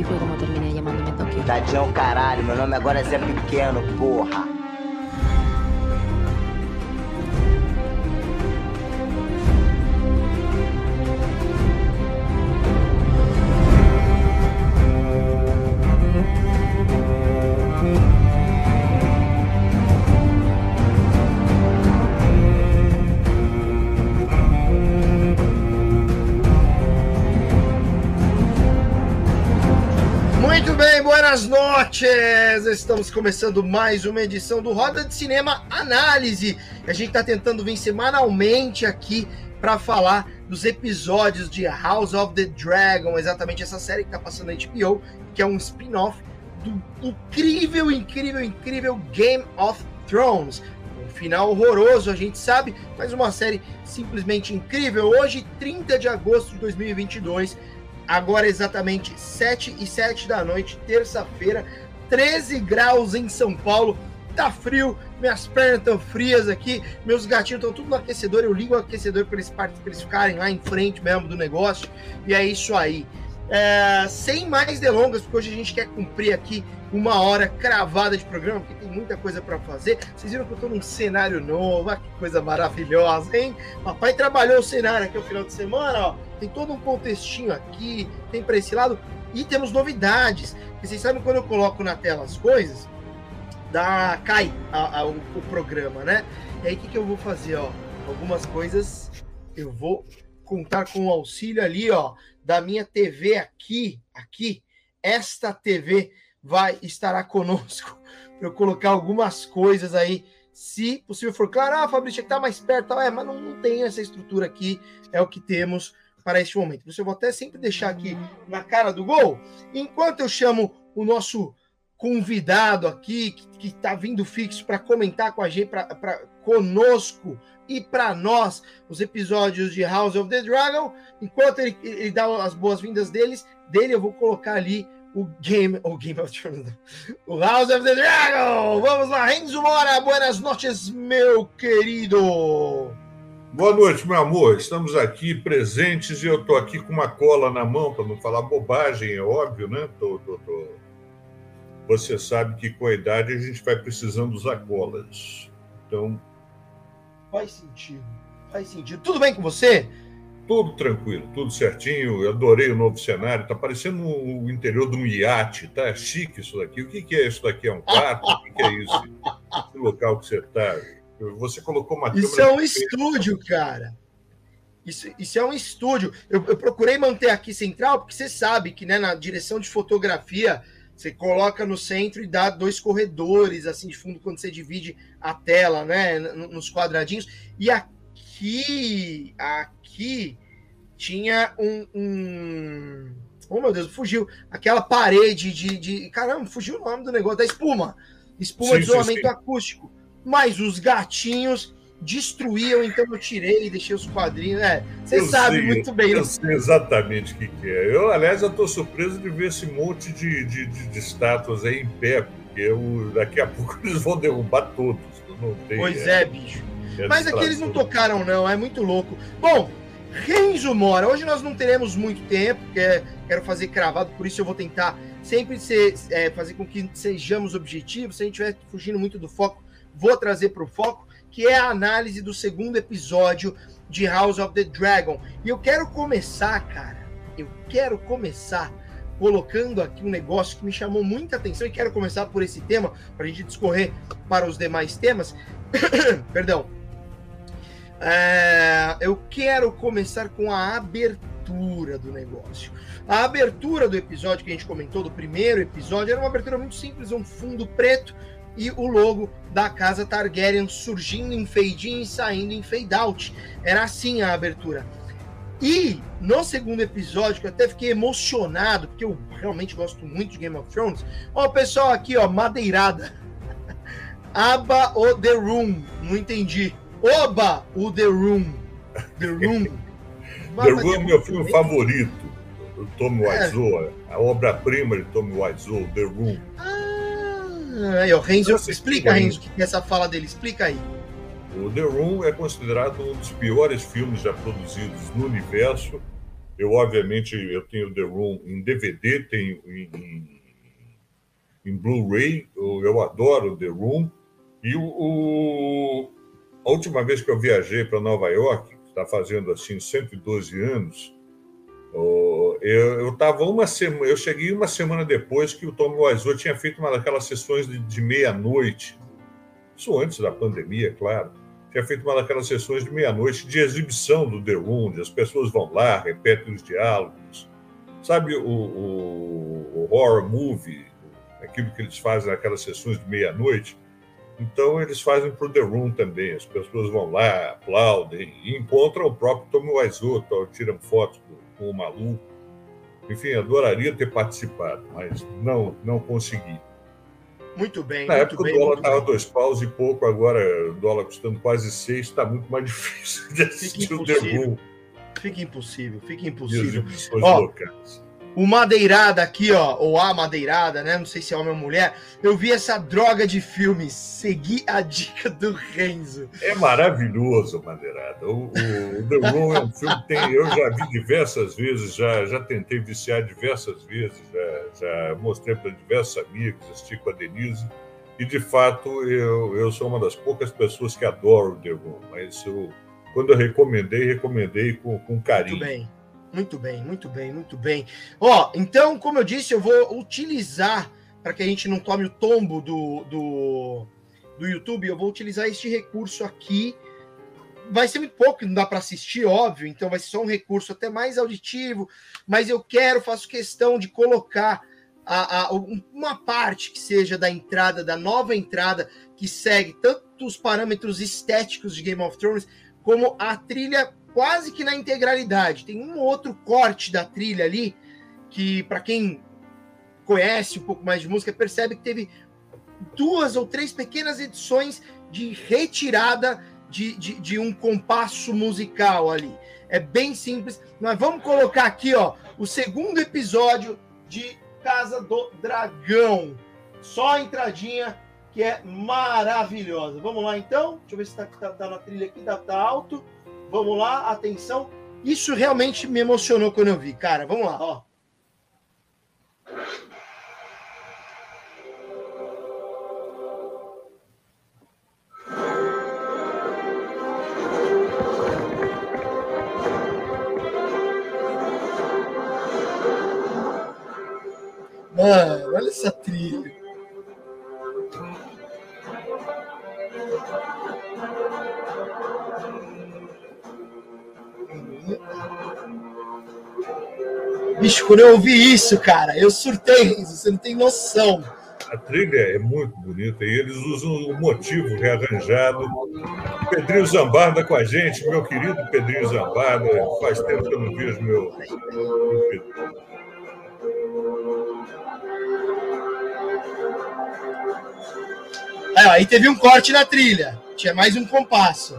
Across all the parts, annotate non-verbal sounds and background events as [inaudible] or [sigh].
Así fue como terminé llamándome Tokio. Tadinho, caralho, meu nome agora é Zé Pequeno, porra. Buenas noches! Estamos começando mais uma edição do Roda de Cinema Análise. A gente está tentando vir semanalmente aqui para falar dos episódios de House of the Dragon, exatamente essa série que está passando na HBO, que é um spin-off do incrível, incrível, incrível Game of Thrones. Um final horroroso, a gente sabe, mas uma série simplesmente incrível. Hoje, 30 de agosto de 2022, agora exatamente 7 e 7 da noite, terça-feira, 13 graus em São Paulo. Tá frio, minhas pernas estão frias aqui, meus gatinhos estão tudo no aquecedor. Eu ligo o aquecedor para eles, eles ficarem lá em frente mesmo do negócio. E é isso aí. É, sem mais delongas, porque hoje a gente quer cumprir aqui uma hora cravada de programa, porque tem muita coisa para fazer. Vocês viram que eu tô num cenário novo, ah, que coisa maravilhosa, hein? Papai trabalhou o cenário aqui no final de semana, ó. Tem todo um contextinho aqui, tem para esse lado. E temos novidades. Porque vocês sabem quando eu coloco na tela as coisas, dá, cai a- a- o, o programa, né? E aí o que, que eu vou fazer, ó? Algumas coisas eu vou contar com o auxílio ali, ó, da minha TV aqui, aqui. Esta TV vai estará conosco [laughs] para eu colocar algumas coisas aí, se possível for. Claro, ah, Fabrício, tá mais perto, é, mas não, não tem essa estrutura aqui, é o que temos para este momento. Isso eu vou até sempre deixar aqui na cara do gol, enquanto eu chamo o nosso convidado aqui, que está vindo fixo para comentar com a gente, para conosco e para nós os episódios de House of the Dragon. Enquanto ele, ele dá as boas-vindas deles, dele eu vou colocar ali o Game, o Game of Thrones, o House of the Dragon. Vamos lá, Renzo Mora, buenas noches, meu querido. Boa noite, meu amor. Estamos aqui presentes e eu estou aqui com uma cola na mão para não falar bobagem, é óbvio, né? Tô, tô, tô. Você sabe que com a idade a gente vai precisando usar colas. Então, Faz sentido, faz sentido. Tudo bem com você? tudo tranquilo, tudo certinho. Eu adorei o novo cenário. Está parecendo o interior de um iate. Tá chique isso daqui. O que, que é isso daqui? É um quarto? O que, que é isso? Esse local que você está? Você colocou uma Isso é um estúdio, cara. Isso, isso é um estúdio. Eu, eu procurei manter aqui central, porque você sabe que né, na direção de fotografia você coloca no centro e dá dois corredores assim de fundo quando você divide a tela, né? Nos quadradinhos. E aqui, aqui tinha um, um- Oh meu Deus, fugiu. Aquela parede de, de. Caramba, fugiu o nome do negócio, da espuma. Espuma Sim, de sim, isolamento sim. acústico. Mas os gatinhos destruíam, então eu tirei e deixei os quadrinhos. É, você Eu sabe sei, muito bem. Eu né? sei exatamente o que, que é. Eu, aliás, estou surpreso de ver esse monte de, de, de- de estátuas aí em pé, porque eu, daqui a pouco [laughs] eles vão derrubar todos. Não tem, Pois é, bicho. é Mas aqui eles não tocaram, não. É muito louco. Bom, Renzo Mora, hoje nós não teremos muito tempo, porque quero fazer cravado, por isso eu vou tentar sempre ser, é, fazer com que sejamos objetivos. Se a gente estiver fugindo muito do foco, vou trazer para o foco, que é a análise do segundo episódio de House of the Dragon. E eu quero começar, cara. Eu quero começar colocando aqui um negócio que me chamou muita atenção e quero começar por esse tema, para a gente discorrer para os demais temas. [coughs] Perdão. É, eu quero começar com a abertura do negócio. A abertura do episódio que a gente comentou, do primeiro episódio, era uma abertura muito simples, um fundo preto e o logo da casa Targaryen surgindo em fade in e saindo em fade out. Era assim a abertura. E no segundo episódio, que eu até fiquei emocionado, porque eu realmente gosto muito de Game of Thrones. Ó, o pessoal aqui, ó, madeirada. [laughs] Aba o The Room. Não entendi. Oba o The Room. The Room. [laughs] The Room é meu filme favorito. Do Tommy é. Wiseau. A obra-prima de Tommy Wiseau, The Room. Ah, aí, ó, Renzo, explica, Renzo, o que é essa fala dele. Explica aí. O The Room é considerado um dos piores filmes já produzidos no universo. Eu, obviamente, eu tenho The Room em DVD, tenho em, em, em Blu-ray. Eu, eu, adoro The Room. E o, o, a última vez que eu viajei para Nova York, está fazendo assim 112 anos, eu estava uma semana, eu cheguei uma semana depois que o Tom Wiseau tinha feito uma daquelas sessões de, de meia-noite, isso antes da pandemia, claro tinha feito uma daquelas sessões de meia-noite de exibição do The Room, as pessoas vão lá, repetem os diálogos. Sabe o, o, o horror movie, aquilo que eles fazem naquelas sessões de meia-noite? Então, eles fazem para o The Room também. As pessoas vão lá, aplaudem encontram o próprio Tommy Wiseau, tiram fotos com o maluco. Enfim, adoraria ter participado, mas não, não consegui. Muito bem. Na muito época bem, o dólar estava dois paus e pouco, agora o dólar custando quase seis, está muito mais [laughs] difícil de assistir o The Fica impossível, fica impossível. Ó, locais. O madeirada aqui, ó, ou a madeirada, né? Não sei se é homem ou mulher. Eu vi essa droga de filme. Segui a dica do Renzo. É maravilhoso, madeirada. O, o The Room é um filme que tem, eu já vi diversas vezes, já, já tentei viciar diversas vezes, já, já mostrei para diversos amigos, assisti com a Denise. E de fato, eu, eu sou uma das poucas pessoas que adoro o The Room, mas eu, quando eu recomendei, recomendei com, com carinho. Muito bem. Muito bem, muito bem, muito bem. Ó, então, como eu disse, eu vou utilizar, para que a gente não tome o tombo do, do, do YouTube, eu vou utilizar este recurso aqui. Vai ser muito pouco, não dá para assistir, óbvio, então vai ser só um recurso até mais auditivo, mas eu quero, faço questão de colocar a, a, uma parte que seja da entrada, da nova entrada, que segue tanto os parâmetros estéticos de Game of Thrones, como a trilha quase que na integralidade. Tem um outro corte da trilha ali que, para quem conhece um pouco mais de música, percebe que teve duas ou três pequenas edições de retirada de, de, de um compasso musical ali. É bem simples. Nós vamos colocar aqui ó, o segundo episódio de Casa do Dragão. Só a entradinha que é maravilhosa. Vamos lá então? Deixa eu ver se está tá, tá na trilha aqui, tá, tá alto. Vamos lá, atenção. Isso realmente me emocionou quando eu vi, cara. Vamos lá, ó. Mano, olha essa trilha. Bicho, quando eu ouvi isso, cara, eu surtei, você não tem noção. A trilha é muito bonita e eles usam o motivo rearranjado. Pedrinho Zambarda com a gente, meu querido Pedrinho Zambarda. Faz tempo que eu não vejo meu. É, aí teve um corte na trilha. Tinha mais um compasso.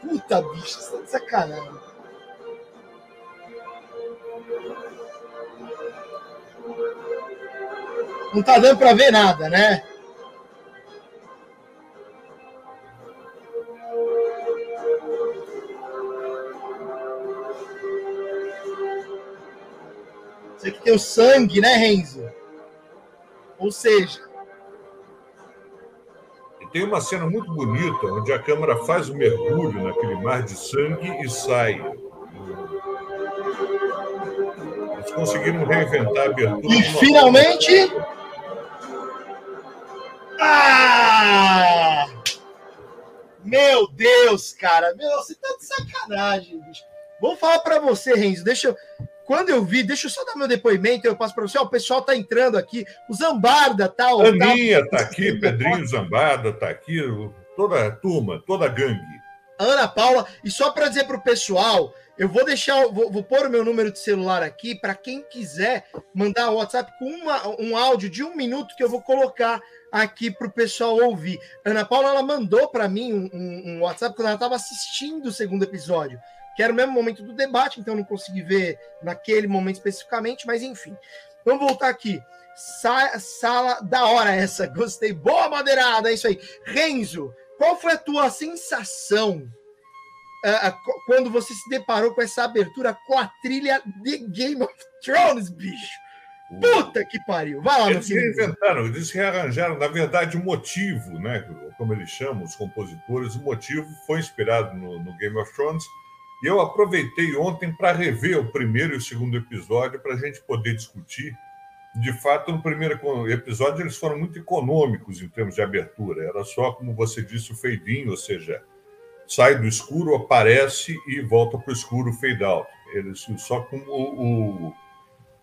Puta, bicho, tá de sacanagem. Não tá dando para ver nada, né? Isso aqui tem o sangue, né, Renzo? Ou seja. E tem uma cena muito bonita onde a câmera faz o um mergulho naquele mar de sangue e sai. Eles conseguiram reinventar a abertura. E finalmente. Ah! Meu Deus, cara. Meu, você tá de sacanagem, bicho. Vou falar para você, Renzo. Deixa eu. Quando eu vi, deixa eu só dar meu depoimento, eu passo para você. Ó, o pessoal tá entrando aqui. O Zambarda tá. Aninha tá, tá aqui, Pedrinho Zambarda tá aqui, toda a turma, toda a gangue. Ana Paula. E só para dizer para o pessoal, eu vou deixar, vou, vou pôr o meu número de celular aqui para quem quiser mandar o WhatsApp com uma, um áudio de um minuto que eu vou colocar aqui para o pessoal ouvir. Ana Paula ela mandou para mim um, um, WhatsApp quando ela estava assistindo o segundo episódio, que era o mesmo momento do debate, então não consegui ver naquele momento especificamente, mas enfim. Vamos voltar aqui. Sa sala da hora essa, [laughs] gostei. Boa madeirada, é isso aí. Renzo, qual foi a tua sensação uh, quando você se deparou com essa abertura com a trilha de Game of Thrones, bicho. Puta que pariu! Vai lá, Eles reinventaram, eles rearranjaram, na verdade, o motivo, né? Como eles chamam, os compositores, o motivo foi inspirado no, no Game of Thrones. E eu aproveitei ontem para rever o primeiro e o segundo episódio para a gente poder discutir. De fato, no primeiro episódio eles foram muito econômicos em termos de abertura. Era só, como você disse, o fade-in, ou seja, sai do escuro, aparece e volta para o escuro fade out. Eles só com o, o,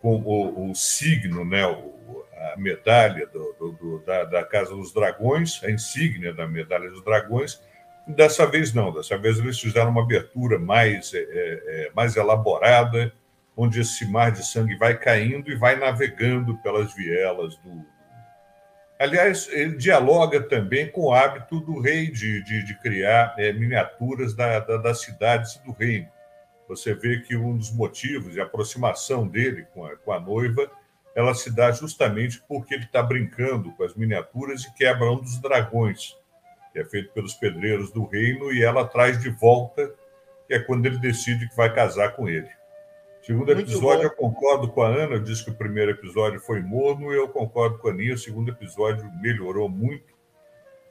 com o, o signo, né, o, a medalha do, do, do, da, da, Casa dos Dragões, a insígnia da Medalha dos Dragões. Dessa vez não, dessa vez eles fizeram uma abertura mais, é, é, é mais elaborada, onde esse mar de sangue vai caindo e vai navegando pelas vielas do, Aliás, ele dialoga também com o hábito do rei de, de, de criar é, miniaturas da, da, das cidades do reino. Você vê que um dos motivos de aproximação dele com a, com a noiva ela se dá justamente porque ele está brincando com as miniaturas e quebra um dos dragões, que é feito pelos pedreiros do reino, e ela traz de volta, que é quando ele decide que vai casar com ele. Segundo Muito episódio, bom. eu concordo com a Ana, disse que o primeiro episódio foi morno, e eu concordo com a Aninha, o segundo episódio melhorou muito.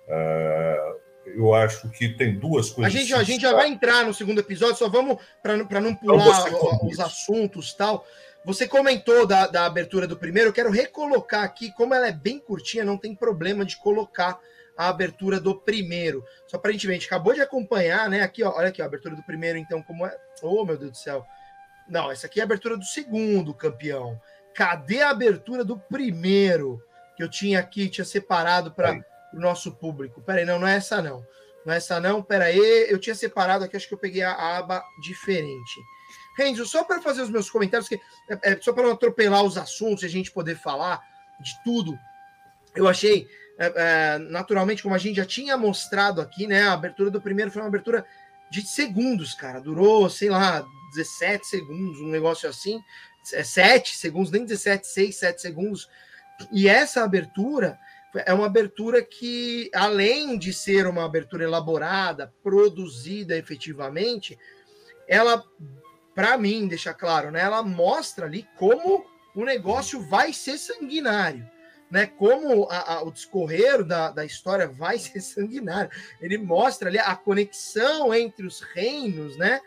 Uh, eu acho que tem duas coisas. A gente, a gente já vai entrar no segundo episódio, só vamos para não pular então os assuntos tal. Você comentou da, da abertura do primeiro, eu quero recolocar aqui, como ela é bem curtinha, não tem problema de colocar a abertura do primeiro. Só para a gente ver, a gente acabou de acompanhar, né? Aqui, ó, olha aqui, ó, a abertura do primeiro, então, como é. Oh, meu Deus do céu. Não, essa aqui é a abertura do segundo campeão. Cadê a abertura do primeiro que eu tinha aqui, tinha separado para o nosso público? Peraí, não, não é essa não. Não é essa não, peraí. Eu tinha separado aqui, acho que eu peguei a aba diferente. Renzo, só para fazer os meus comentários, que é, é só para não atropelar os assuntos e a gente poder falar de tudo, eu achei, é, é, naturalmente, como a gente já tinha mostrado aqui, né? A abertura do primeiro foi uma abertura de segundos, cara. Durou, sei lá, 17 segundos, um negócio assim. É 7 segundos, nem 17, 6, 7 segundos. E essa abertura é uma abertura que, além de ser uma abertura elaborada, produzida efetivamente, ela, para mim, deixa claro, né? Ela mostra ali como o negócio vai ser sanguinário né, como a, a, o discorrer da, da história vai [laughs] ser sanguinário. Ele mostra ali a conexão entre os reinos, né,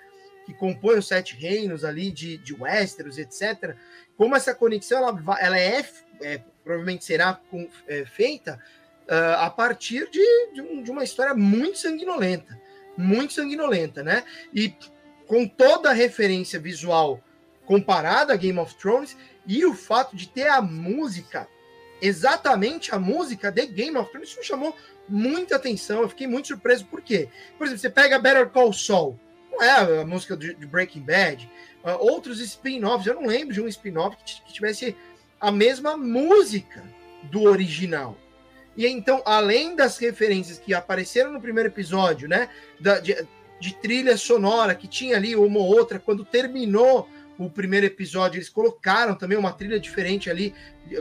que compõem os sete reinos ali de, de Westeros, etc. Como essa conexão ela, ela é, é provavelmente será com, é, feita uh, a partir de, de, um, de uma história muito sanguinolenta, muito sanguinolenta, né? E com toda a referência visual comparada a Game of Thrones e o fato de ter a música exatamente a música de Game of Thrones. Isso me chamou muita atenção. Eu fiquei muito surpreso. Por quê? Por exemplo, você pega Better Call Saul. Não é a música de, Breaking Bad. Uh, outros spin-offs. Eu não lembro de um spin-off que, que tivesse a mesma música do original. E então, além das referências que apareceram no primeiro episódio, né? Da, de, de trilha sonora que tinha ali uma ou outra, quando terminou o primeiro episódio, eles colocaram também uma trilha diferente ali,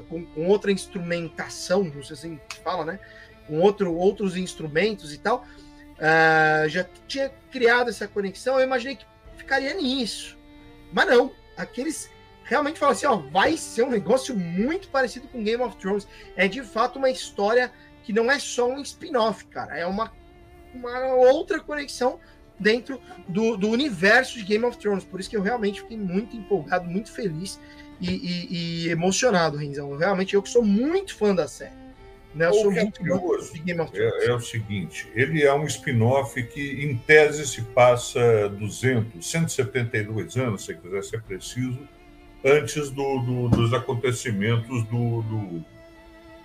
com, com outra instrumentação, não sei se assim fala, né? Com outro, outros instrumentos e tal. Uh, já tinha criado essa conexão, eu imaginei que ficaria nisso. Mas não, aqueles realmente falam assim: ó, vai ser um negócio muito parecido com Game of Thrones. É de fato uma história que não é só um spin-off, cara, é uma, uma outra conexão dentro do, do, universo de Game of Thrones. Por isso que eu realmente fiquei muito empolgado, muito feliz e, e, e emocionado, Renzão. Realmente, eu que sou muito fã da série. Né? Eu sou é muito curioso de Game of Thrones. É, é o seguinte, ele é um spin-off que, em tese, se passa 200, 172 anos, se quiser ser preciso, antes do, do, dos acontecimentos do,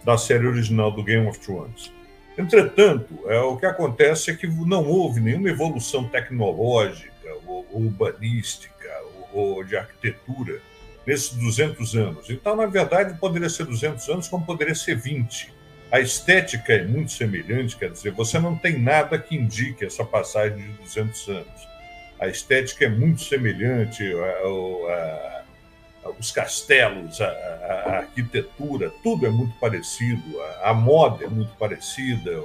da série original do Game of Thrones. Entretanto, é, o que acontece é que não houve nenhuma evolução tecnológica, ou, ou urbanística, ou, ou de arquitetura nesses 200 anos. Então, na verdade, poderia ser 200 anos, como poderia ser 20. A estética é muito semelhante, quer dizer, você não tem nada que indique essa passagem de 200 anos. A estética é muito semelhante, a, a, os castelos, a, arquitetura, tudo é muito parecido, a, moda é muito parecida.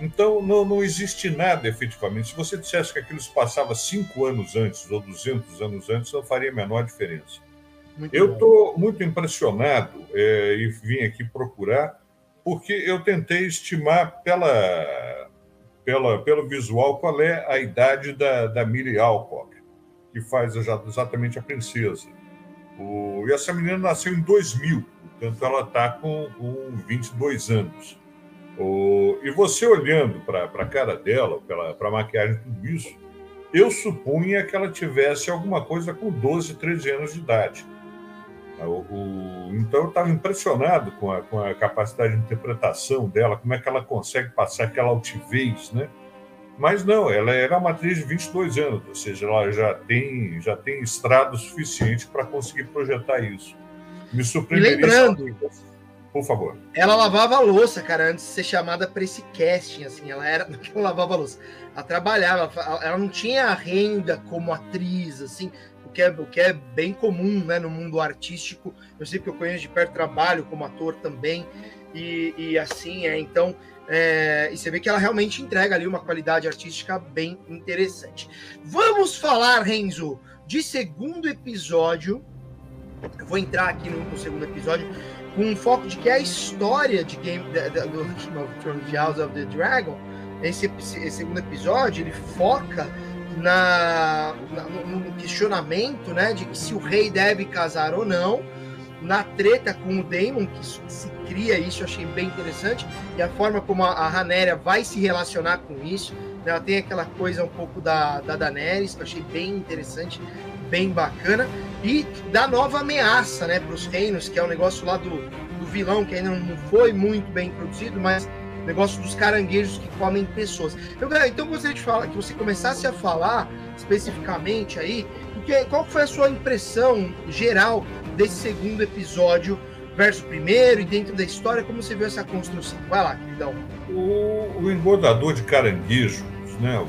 Então, não, não existe nada efetivamente. Se você dissesse que aquilo se passava cinco anos antes ou 200 anos antes, não faria a menor diferença. Muito eu estou muito impressionado é, e vim aqui procurar, porque eu tentei estimar pela, pela, pelo visual qual é a idade da, da Millie Alcock, que faz exatamente a princesa. O, e essa menina nasceu em 2000, portanto ela está com, com 22 anos. O, e você olhando para a cara dela, para a maquiagem, tudo isso, eu supunha que ela tivesse alguma coisa com 12, 13 anos de idade. O, o, então eu estava impressionado com a, com a capacidade de interpretação dela, como é que ela consegue passar aquela altivez, né? Mas não, ela era uma atriz de 22 anos, ou seja, ela já tem, já tem estrado suficiente para conseguir projetar isso. Me surpreendeu. lembrando, por favor. Ela lavava a louça, cara, antes de ser chamada para esse casting, assim, ela era [laughs] ela lavava a louça. Ela trabalhava, ela não tinha renda como atriz, assim, o que é, o que é bem comum né, no mundo artístico. Eu sei que eu conheço de perto trabalho como ator também, e, e assim é. Então, é, e você vê que ela realmente entrega ali uma qualidade artística bem interessante. Vamos falar, Renzo, de segundo episódio. Eu vou entrar aqui no, no segundo episódio com um foco de que é a história de Game do [laughs] Game of Thrones, House of the Dragon. Esse, esse segundo episódio ele foca na, na, no questionamento né, de que se o rei deve casar ou não, na treta com o Daemon, que se cria isso, eu achei bem interessante, e a forma como a, a Hanéria vai se relacionar com isso. Né, ela tem aquela coisa um pouco da, da Daenerys, que eu achei bem interessante, bem bacana, e da nova ameaça né, para os reinos, que é o um negócio lá do, do vilão, que ainda não foi muito bem produzido, mas negócio dos caranguejos que comem pessoas. Eu, então gostaria de falar que você começasse a falar especificamente aí, porque, qual foi a sua impressão geral desse segundo episódio versus o primeiro e dentro da história, como você viu essa construção? Vai lá, queridão. O, o engordador de caranguejos, né?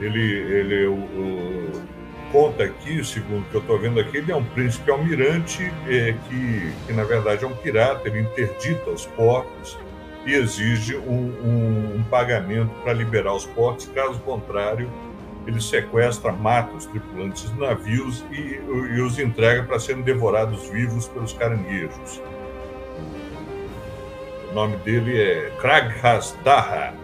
Ele, ele o, o, conta aqui, segundo o que eu estou vendo aqui, ele é um príncipe almirante é, que, que, na verdade, é um pirata, ele interdita os portos e exige um, um, um pagamento para liberar os portos, caso contrário, ele sequestra, mata os tripulantes dos navios e, e os entrega para serem devorados vivos pelos caranguejos. O nome dele é Kraghas Daha,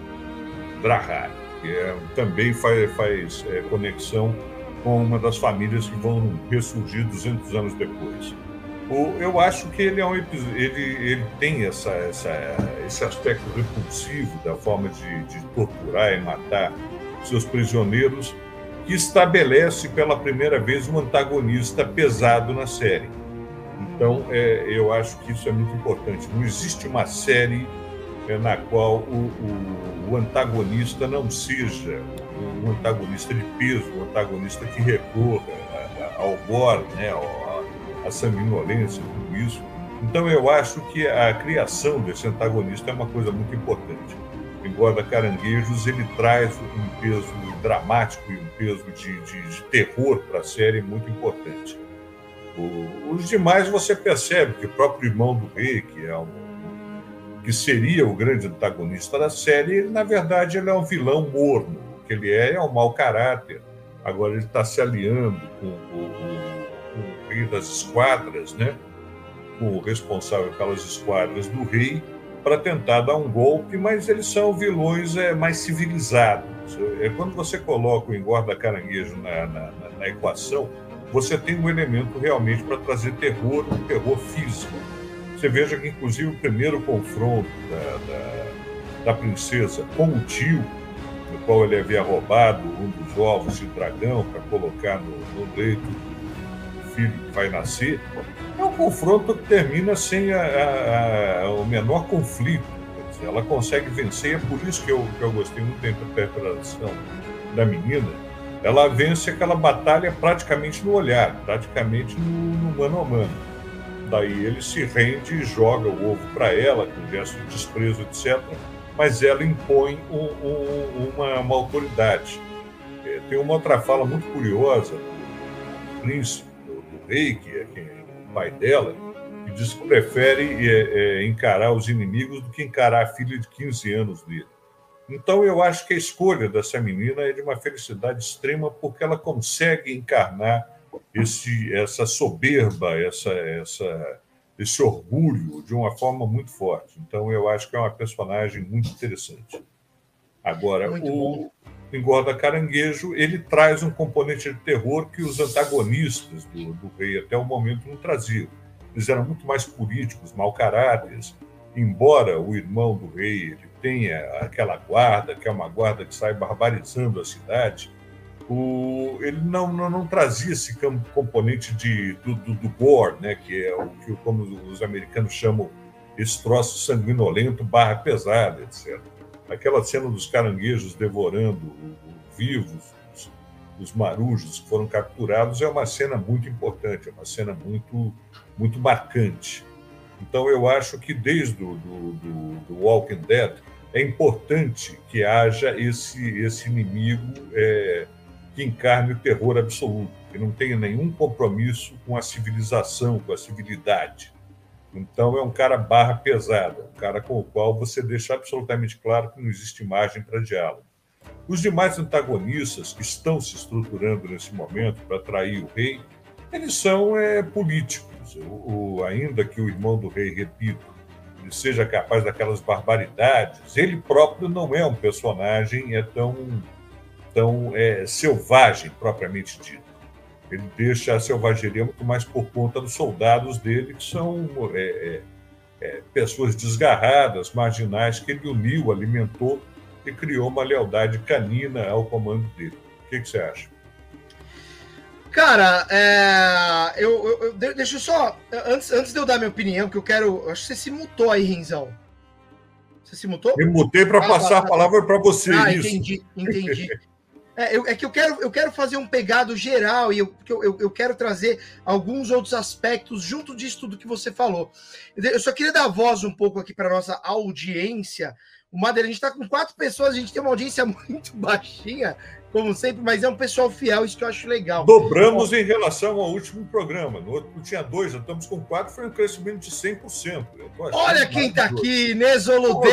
Draha, que é, também faz, faz é, conexão com uma das famílias que vão ressurgir 200 anos depois eu acho que ele é um ele, ele tem essa, essa, esse aspecto repulsivo da forma de, de torturar e matar seus prisioneiros que estabelece pela primeira vez um antagonista pesado na série. Então, é, eu acho que isso é muito importante. Não existe uma série é, na qual o, o, o, antagonista não seja um antagonista de peso, um antagonista que recorra ao gore, né, a sanguinolência, tudo isso. Então eu acho que a criação desse antagonista é uma coisa muito importante. Embora Caranguejos ele traz um peso dramático e um peso de, de, de terror para a série muito importante. O, os demais você percebe que o próprio irmão do rei, que é um, que seria o grande antagonista da série, ele, na verdade ele é um vilão morno. O que ele é é um mau caráter. Agora ele está se aliando com o, rei das esquadras, né? o responsável pelas esquadras do rei, para tentar dar um golpe, mas eles são vilões é, mais civilizados. É, quando você coloca o engorda caranguejo na, na, na equação, você tem um elemento realmente para trazer terror, um terror físico. Você veja que, inclusive, o primeiro confronto da, da, da princesa com o tio, no qual ele havia roubado um dos ovos de dragão para colocar no, no leito filho que vai nascer, é um confronto que termina sem a, a, a, o menor conflito. Ela consegue vencer, é por isso que eu, que eu gostei muito da interpretação da menina. Ela vence aquela batalha praticamente no olhar, praticamente no, no mano a mano. Daí ele se rende e joga o ovo para ela, com gesto de desprezo, etc. Mas ela impõe um, um, uma, uma, autoridade. É, tem uma outra fala muito curiosa do príncipe, rei, que é, é o pai dela, que diz que prefere é, é, encarar os inimigos do que encarar a filha de 15 anos dele. Então, eu acho que a escolha dessa menina é de uma felicidade extrema, porque ela consegue encarnar esse, essa soberba, essa, essa, esse orgulho de uma forma muito forte. Então, eu acho que é uma personagem muito interessante. Agora, muito o bom. Engorda Caranguejo, ele traz um componente de terror que os antagonistas do, do rei até o momento não traziam. Eles eram muito mais políticos, mau caráteres, embora o irmão do rei ele tenha aquela guarda, que é uma guarda que sai barbarizando a cidade, o, ele não, não, não, trazia esse componente de, do, do, do, gore, né, que é o que, como os americanos chamam, esse troço sanguinolento barra pesada, etc. Aquela cena dos caranguejos devorando vivos, os, os marujos que foram capturados, é uma cena muito importante, é uma cena muito, muito marcante. Então, eu acho que desde o do, do, do Walking Dead, é importante que haja esse, esse inimigo é, que encarne o terror absoluto, que não tenha nenhum compromisso com a civilização, com a civilidade. Então, é um cara barra pesada, um cara com o qual você deixa absolutamente claro que não existe margem para diálogo. Os demais antagonistas que estão se estruturando nesse momento para atrair o rei, eles são é, políticos. O, o, ainda que o irmão do rei, repito, ele seja capaz daquelas barbaridades, ele próprio não é um personagem é tão tão é, selvagem, propriamente dito. Ele deixa a selvageria muito mais por conta dos soldados dele, que são é, é, é, pessoas desgarradas, marginais, que ele uniu, alimentou e criou uma lealdade canina ao comando dele. O que, que você acha? Cara, é, eu, eu, deixa eu só. Antes, antes de eu dar minha opinião, que eu quero. Acho que você se mutou aí, Rinzão. Você se mutou? Eu mutei para ah, passar tá, a palavra para você. Ah, isso. entendi, entendi. [laughs] É, eu, é, que eu quero, eu quero fazer um pegado geral e eu, eu, eu quero trazer alguns outros aspectos junto disso tudo que você falou. Eu só queria dar voz um pouco aqui para nossa audiência. O Madeira, a gente está com quatro pessoas, a gente tem uma audiência [laughs] muito baixinha, como sempre, mas é um pessoal fiel, isso que eu acho legal. Dobramos em relação ao último programa. No outro tinha dois, já estamos com quatro, foi um crescimento de 100%. Olha quem está aqui, Nesoludê!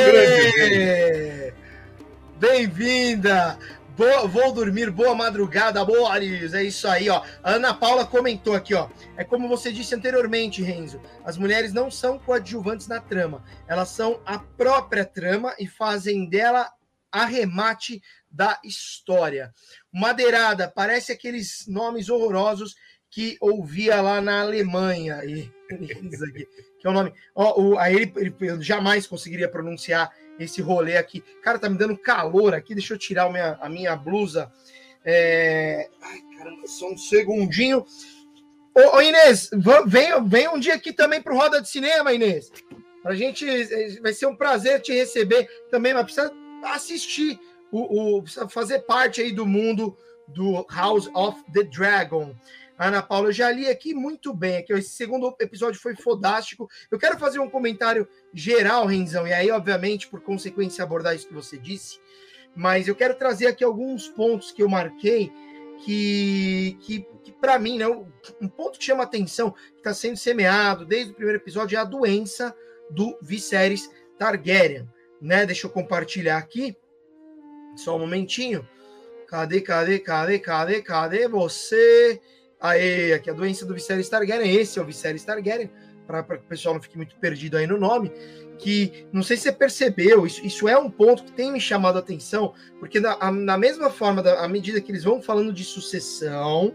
Bem-vinda! Boa, vou dormir, boa madrugada, amores. É isso aí, ó. A Ana Paula comentou aqui, ó. É como você disse anteriormente, Renzo. As mulheres não são coadjuvantes na trama. Elas são a própria trama e fazem dela arremate da história. Madeirada, parece aqueles nomes horrorosos que ouvia lá na Alemanha. [laughs] E, que é o nome. Ó, o, aí ele, ele jamais conseguiria pronunciar esse rolê aqui. Cara, tá me dando calor aqui. Deixa eu tirar a minha, a minha blusa. É... Ai, caramba, só um segundinho. Ô, ô Inês, vem, um dia aqui também pro Roda de Cinema, Inês. Pra gente, é, vai ser um prazer te receber também, mas precisa assistir, o, o, precisa fazer parte aí do mundo do House of the Dragon. Ana Paula, eu já li aqui muito bem. Aqui, esse segundo episódio foi fodástico. Eu quero fazer um comentário geral, Renzão, e aí, obviamente, por consequência, abordar isso que você disse. Mas eu quero trazer aqui alguns pontos que eu marquei que, que, que para mim, né, um ponto que chama atenção, que está sendo semeado desde o primeiro episódio, é a doença do Viserys Targaryen. Né? Deixa eu compartilhar aqui. Só um momentinho. Cadê, cadê, cadê, cadê, cadê você? Aí, aqui a doença do Viserys Targaryen, esse é o Viserys Targaryen, para que o pessoal não fique muito perdido aí no nome, que não sei se você percebeu, isso, isso é um ponto que tem me chamado a atenção, porque na, na mesma forma, da, à medida que eles vão falando de sucessão,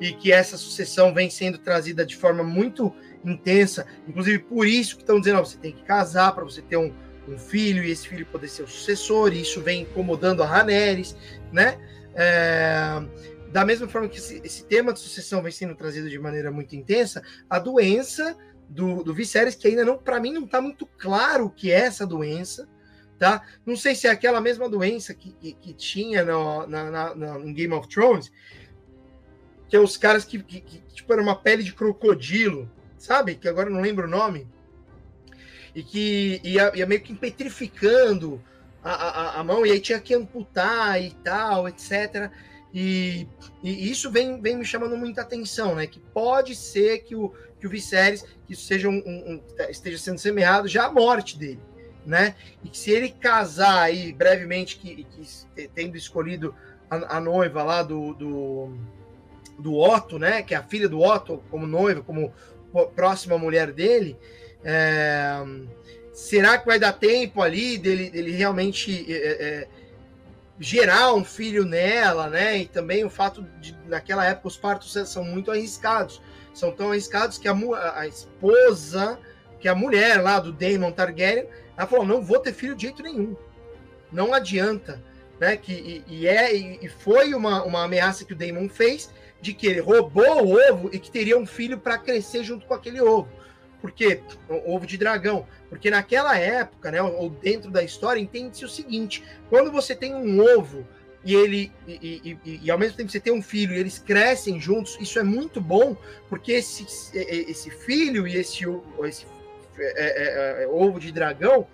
e que essa sucessão vem sendo trazida de forma muito intensa, inclusive por isso que estão dizendo, ó, você tem que casar para você ter um, um filho, e esse filho poder ser o sucessor, e isso vem incomodando a Haneres, né? É, da mesma forma que esse, esse, tema de sucessão vem sendo trazido de maneira muito intensa, a doença do, do Viserys, que ainda não, para mim, não está muito claro o que é essa doença, tá? Não sei se é aquela mesma doença que, que, que tinha no, na, na, na, no Game of Thrones, que é os caras que, que, que, tipo, era uma pele de crocodilo, sabe? Que agora não lembro o nome. E que ia, ia meio que petrificando a, a, a, mão, e aí tinha que amputar e tal, etc. E, e, isso vem, vem me chamando muita atenção, né? Que pode ser que o, que o Viserys, que isso seja um, um, um, esteja sendo semeado já a morte dele, né? E que se ele casar aí brevemente, que, que tendo escolhido a, a noiva lá do, do, do, Otto, né? Que é a filha do Otto como noiva, como próxima mulher dele, é, será que vai dar tempo ali dele, dele realmente é, é, gerar um filho nela, né? E também o fato de naquela época os partos são muito arriscados. São tão arriscados que a, a esposa, que a mulher lá do Daemon Targaryen, ela falou: não vou ter filho de jeito nenhum. Não adianta. Né? Que, e, e é, e, foi uma, uma ameaça que o Daemon fez de que ele roubou o ovo e que teria um filho para crescer junto com aquele ovo. Porque ovo de dragão, porque naquela época, né, ou dentro da história, entende-se o seguinte: quando você tem um ovo e ele e, e, e, ao mesmo tempo você tem um filho e eles crescem juntos, isso é muito bom, porque esse, esse filho e esse, esse é, é, é, ovo de dragão,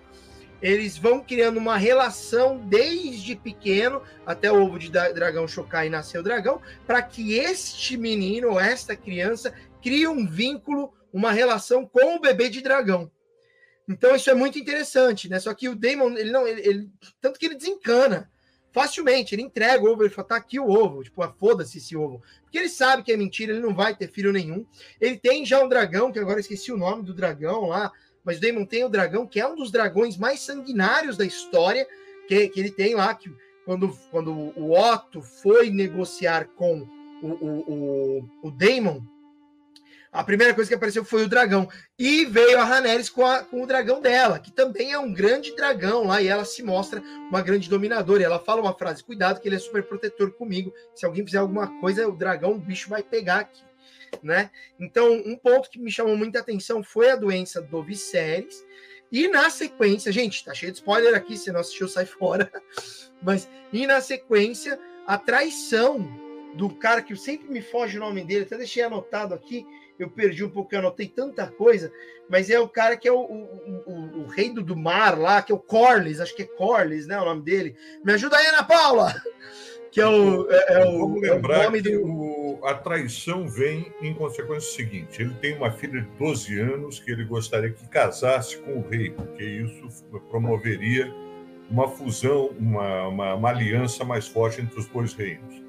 eles vão criando uma relação desde pequeno até o ovo de dragão chocar e nascer o dragão, para que este menino, esta criança, crie um vínculo uma relação com o bebê de dragão. Então isso é muito interessante, né? Só que o Damon, ele não, ele, ele tanto que ele desencana facilmente, ele entrega o ovo, ele fala, tá aqui o ovo, tipo, ah, foda-se esse ovo. Porque ele sabe que é mentira, ele não vai ter filho nenhum. Ele tem já um dragão, que agora esqueci o nome do dragão lá, mas o Damon tem o dragão, que é um dos dragões mais sanguinários da história, que, que ele tem lá, que quando, quando o Otto foi negociar com o, o, o, o Damon, a primeira coisa que apareceu foi o dragão. E veio a Haneris com, com o dragão dela, que também é um grande dragão lá, e ela se mostra uma grande dominadora. E ela fala uma frase: cuidado, que ele é super protetor comigo. Se alguém fizer alguma coisa, o dragão, o bicho vai pegar aqui. Né? Então, um ponto que me chamou muita atenção foi a doença do Viserys. E na sequência, gente, tá cheio de spoiler aqui, se não assistiu, sai fora. [laughs] Mas, e na sequência, a traição do cara que sempre me foge o nome dele, até deixei anotado aqui, eu perdi um pouco, eu anotei tanta coisa, mas é o cara que é o, o, o, o rei do, mar lá, que é o Corlys, acho que é Corlys, né? O nome dele. Me ajuda aí, Ana Paula! [laughs] Que é o. É, é o Vamos lembrar é o que do... a traição vem em consequência seguinte: ele tem uma filha de 12 anos que ele gostaria que casasse com o rei, porque isso promoveria uma fusão, uma, uma, uma aliança mais forte entre os dois reinos.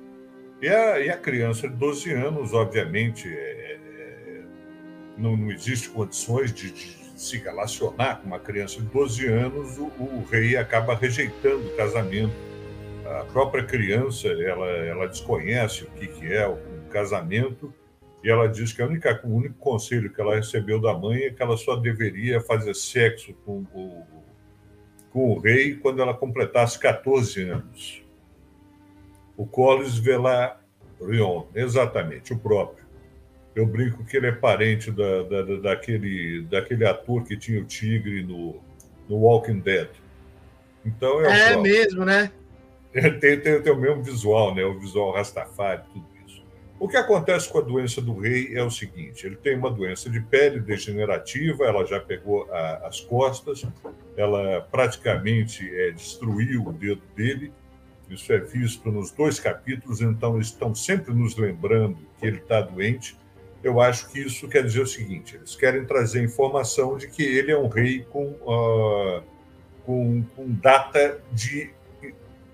E a, e a criança de 12 anos, obviamente, é, não, não existe condições de, de, se relacionar com uma criança de 12 anos, o, o, rei acaba rejeitando o casamento. A própria criança, ela, ela desconhece o que, que é o casamento e ela diz que a única, o único conselho que ela recebeu da mãe é que ela só deveria fazer sexo com o, com o rei quando ela completasse 14 anos. O Collins Velaryon, exatamente, o próprio. Eu brinco que ele é parente da, da, daquele, daquele ator que tinha o tigre no, no Walking Dead. Então é, é mesmo, né? Tem, tem, tem, o mesmo visual, né? O visual Rastafari, tudo isso. O que acontece com a doença do rei é o seguinte: ele tem uma doença de pele degenerativa, ela já pegou a, as costas, ela praticamente é, destruiu o dedo dele. Isso é visto nos dois capítulos, então estão sempre nos lembrando que ele está doente eu acho que isso quer dizer o seguinte: eles querem trazer informação de que ele é um rei com, uh, com, com, data de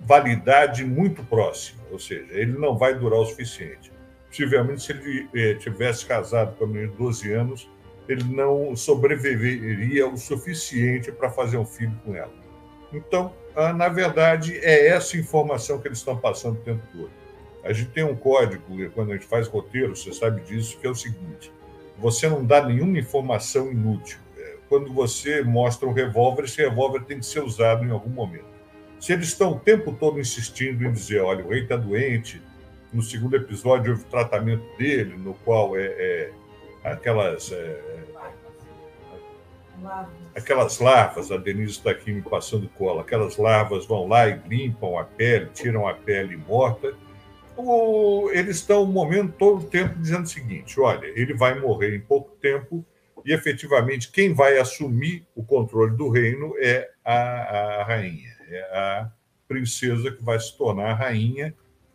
validade muito próxima, ou seja, ele não vai durar o suficiente. Possivelmente, se ele eh, tivesse casado com a menina de 12 anos, ele não sobreviveria o suficiente para fazer um filho com ela. Então, uh, na verdade, é essa informação que eles estão passando o tempo todo. A gente tem um código, quando a gente faz roteiro, você sabe disso, que é o seguinte: você não dá nenhuma informação inútil. É, quando você mostra um revólver, esse revólver tem que ser usado em algum momento. Se eles estão o tempo todo insistindo em dizer, olha, o rei está doente, no segundo episódio houve tratamento dele, no qual é, é aquelas. É, aquelas larvas, a Denise está aqui me passando cola, aquelas larvas vão lá e limpam a pele, tiram a pele morta. O, eles estão o momento todo o tempo dizendo o seguinte: olha, ele vai morrer em pouco tempo e efetivamente quem vai assumir o controle do reino é a, a rainha, é a princesa que vai se tornar rainha,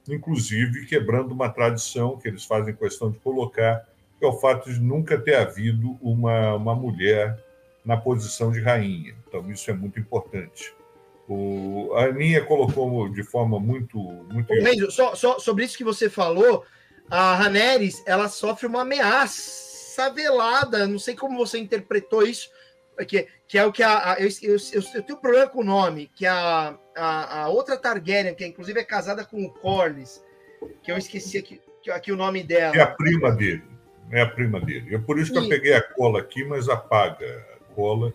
inclusive quebrando uma tradição que eles fazem questão de colocar, que é o fato de nunca ter havido uma, uma mulher na posição de rainha. Então, isso é muito importante. O, a Aninha colocou de forma muito. muito... Renzo, só, só, sobre isso que você falou, a Raneres ela sofre uma ameaça velada. Não sei como você interpretou isso, que, que é o que a. a eu, eu, eu, eu, tenho problema com o nome, que a, a, a, outra Targaryen, que inclusive é casada com o Corlys, que eu esqueci aqui, aqui o nome dela. É a prima dele. É a prima dele. É por isso que e... eu peguei a cola aqui, mas apaga cola.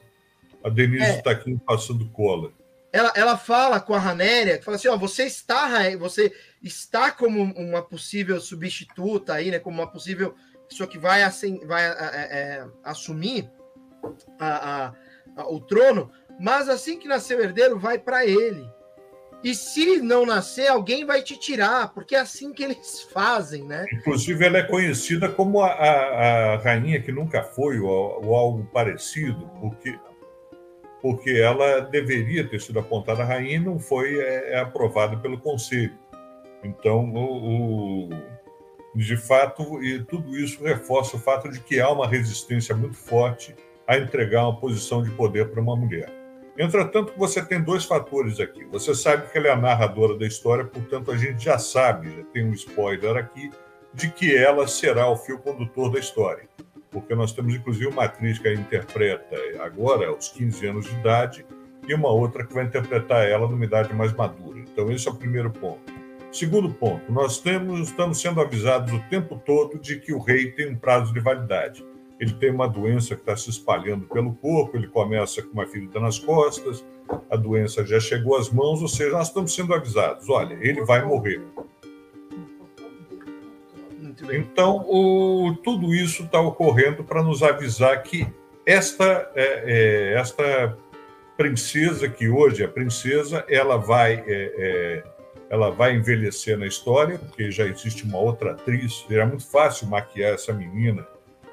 A Denise está é. aqui passando cola. Ela, ela fala com a Ranéria, fala assim, ó, você está, você está como uma possível substituta aí, né, como uma possível pessoa que vai, assim, vai é, é, assumir a, a, a, o trono, mas assim que nascer o herdeiro, vai para ele. E se não nascer, alguém vai te tirar, porque é assim que eles [laughs] fazem, né? Inclusive, ela é conhecida como a, a, a rainha que nunca foi, ou, ou, algo parecido, porque, porque ela deveria ter sido apontada a rainha e não foi é, é aprovada pelo conselho. Então, o, o, de fato, e tudo isso reforça o fato de que há uma resistência muito forte a entregar uma posição de poder para uma mulher. Entretanto, você tem dois fatores aqui. Você sabe que ela é a narradora da história, portanto, a gente já sabe, já tem um spoiler aqui, de que ela será o fio condutor da história. Porque nós temos, inclusive, uma atriz que a interpreta agora, aos 15 anos de idade, e uma outra que vai interpretar ela numa idade mais madura. Então, esse é o primeiro ponto. Segundo ponto, nós temos, estamos sendo avisados o tempo todo de que o rei tem um prazo de validade ele tem uma doença que está se espalhando pelo corpo, ele começa com uma ferida nas costas, a doença já chegou às mãos, ou seja, nós estamos sendo avisados: olha, ele vai morrer. Então, o, tudo isso está ocorrendo para nos avisar que esta, é, é, esta princesa, que hoje é princesa, ela vai, é, é ela vai envelhecer na história, porque já existe uma outra atriz, era muito fácil maquiar essa menina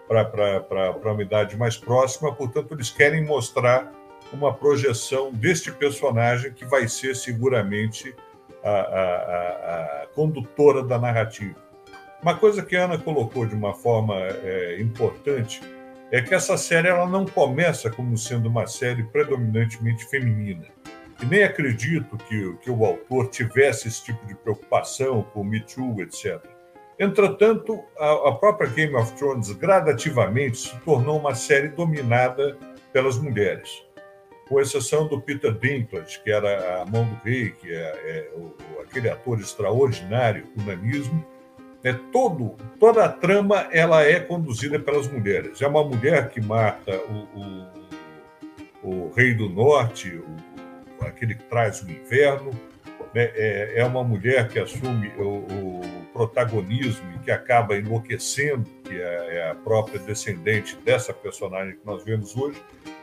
para uma idade mais próxima, portanto, eles querem mostrar uma projeção deste personagem que vai ser seguramente a, a, a condutora da narrativa. Uma coisa que a Ana colocou de uma forma é, importante é que essa série ela não começa como sendo uma série predominantemente feminina. E nem acredito que, que o autor tivesse esse tipo de preocupação com Me Too, etc. Entretanto, a, a própria Game of Thrones gradativamente se tornou uma série dominada pelas mulheres, com exceção do Peter Dinklage, que era a mão do rei, que é, é o, aquele ator extraordinário, o nanismo. É todo, toda a trama ela é conduzida pelas mulheres. É uma mulher que mata o, o, o rei do norte, o, aquele que traz o inverno. Né? É, é, uma mulher que assume o, protagonismo e que acaba enlouquecendo, que é, é a própria descendente dessa personagem que nós vemos hoje.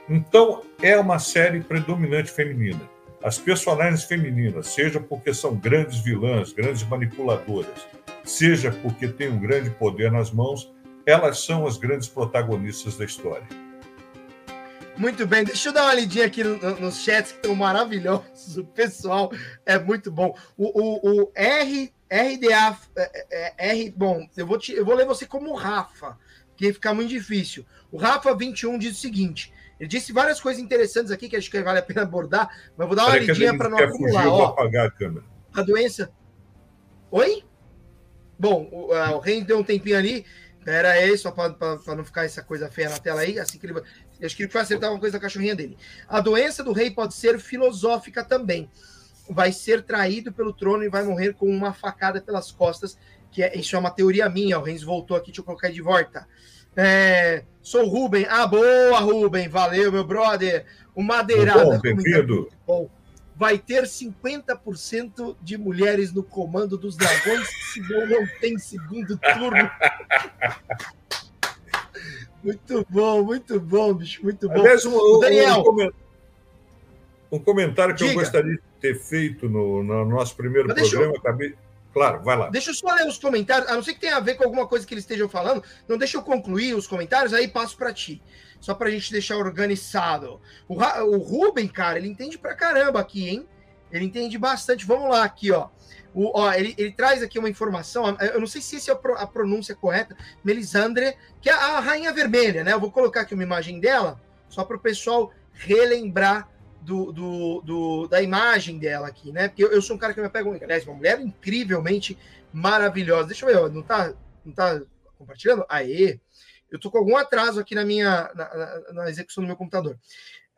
Então, é uma série predominante feminina. As personagens femininas, seja porque são grandes vilãs, grandes manipuladoras, seja porque têm um grande poder nas mãos, elas são as grandes protagonistas da história. Muito bem, deixa eu dar uma lidinha aqui nos no chats que estão maravilhosos. O pessoal é muito bom. O, o, o R RDA, é, é, é, R, bom, eu vou, te, eu vou ler você como Rafa, que ficar muito difícil. O Rafa 21 diz o seguinte: ele disse várias coisas interessantes aqui que acho que vale a pena abordar, mas vou dar uma lidinha para não acumular. Fugir, ó, apagar a câmera. A doença. Oi? Bom, o, o Rei deu um tempinho ali. Era aí, só para não ficar essa coisa feia na tela aí. Assim que ele, acho que ele foi acertar uma coisa da cachorrinha dele. A doença do rei pode ser filosófica também vai ser traído pelo trono e vai morrer com uma facada pelas costas, que é, isso é uma teoria minha, o Renz voltou aqui, deixa eu colocar de volta. É, sou Ruben, ah, boa, Ruben, valeu, meu brother. O Madeirada. Bom, bem-vindo. Vai ter 50% de mulheres no comando dos dragões, senão não tem segundo turno. [laughs] Muito bom, muito bom, bicho, muito bom. Aliás, um, Daniel. Um, comentário que Diga. eu gostaria de ter feito no, no nosso primeiro Mas programa, eu... acabei. Claro, vai lá. Deixa eu só ler os comentários, a não ser que tenha a ver com alguma coisa que eles estejam falando. Não deixa eu concluir os comentários, aí passo para ti. Só para a gente deixar organizado. O, o Ruben, cara, ele entende pra caramba aqui, hein? Ele entende bastante. Vamos lá, aqui, ó. O, ó, ele, ele, traz aqui uma informação, eu não sei se essa é a pronúncia correta, Melisandre, que é a rainha vermelha, né? Eu vou colocar aqui uma imagem dela, só para o pessoal relembrar do, do, do, da imagem dela aqui, né? Porque eu, eu sou um cara que me pega, aliás, uma mulher incrivelmente maravilhosa. Deixa eu ver, não tá, não tá compartilhando? Aê! Eu tô com algum atraso aqui na minha na, na, na execução do meu computador.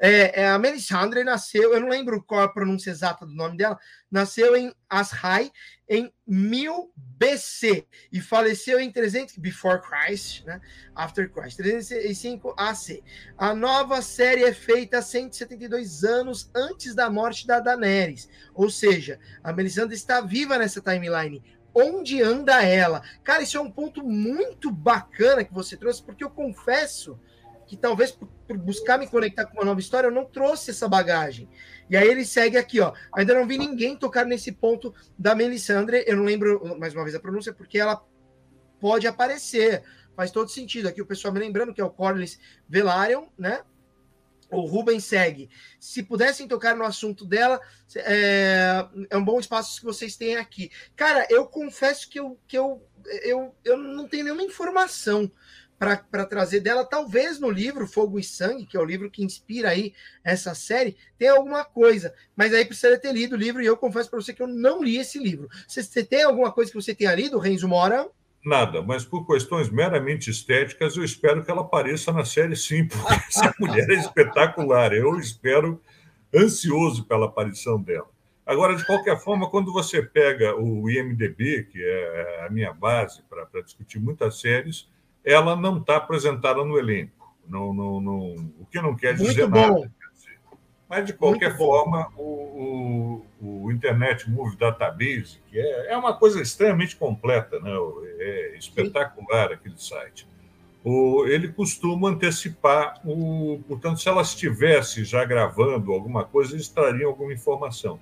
É, é, a Melisandre nasceu, eu não lembro qual a pronúncia exata do nome dela, nasceu em Ashai em 1000 BC e faleceu em 300 before Christ, né? After Christ, 305 AC. A nova série é feita 172 anos antes da morte da Daenerys, ou seja, a Melisandre está viva nessa timeline. Onde anda ela? Cara, isso é um ponto muito bacana que você trouxe, porque eu confesso que talvez por, por, buscar me conectar com uma nova história, eu não trouxe essa bagagem. E aí ele segue aqui, ó. Ainda não vi ninguém tocar nesse ponto da Melisandre. Eu não lembro mais uma vez a pronúncia, porque ela pode aparecer. Faz todo sentido. Aqui o pessoal me lembrando que é o Corlys Velaryon, né? O Ruben segue. Se pudessem tocar no assunto dela, é, é um bom espaço que vocês têm aqui. Cara, eu confesso que eu, que eu, eu, eu não tenho nenhuma informação para trazer dela, talvez no livro Fogo e Sangue, que é o livro que inspira aí essa série, tenha alguma coisa, mas aí precisa ter lido o livro e eu confesso para você que eu não li esse livro. Você, você tem alguma coisa que você tenha lido, Renzo Mora? Nada, mas por questões meramente estéticas, eu espero que ela apareça na série sim, porque [laughs] essa mulher é espetacular. Eu espero ansioso pela aparição dela. Agora, de qualquer forma, quando você pega o IMDB, que é a minha base para discutir muitas séries, ela não está apresentada no elenco. Não, não, não, o que não quer dizer Muito nada. Mas, de qualquer Muito forma, o, o, o, Internet Movie Database, que é, é uma coisa extremamente completa, né? é espetacular Sim. aquele site. O, ele costuma antecipar o. Portanto, se ela estivesse já gravando alguma coisa, eles trariam alguma informação.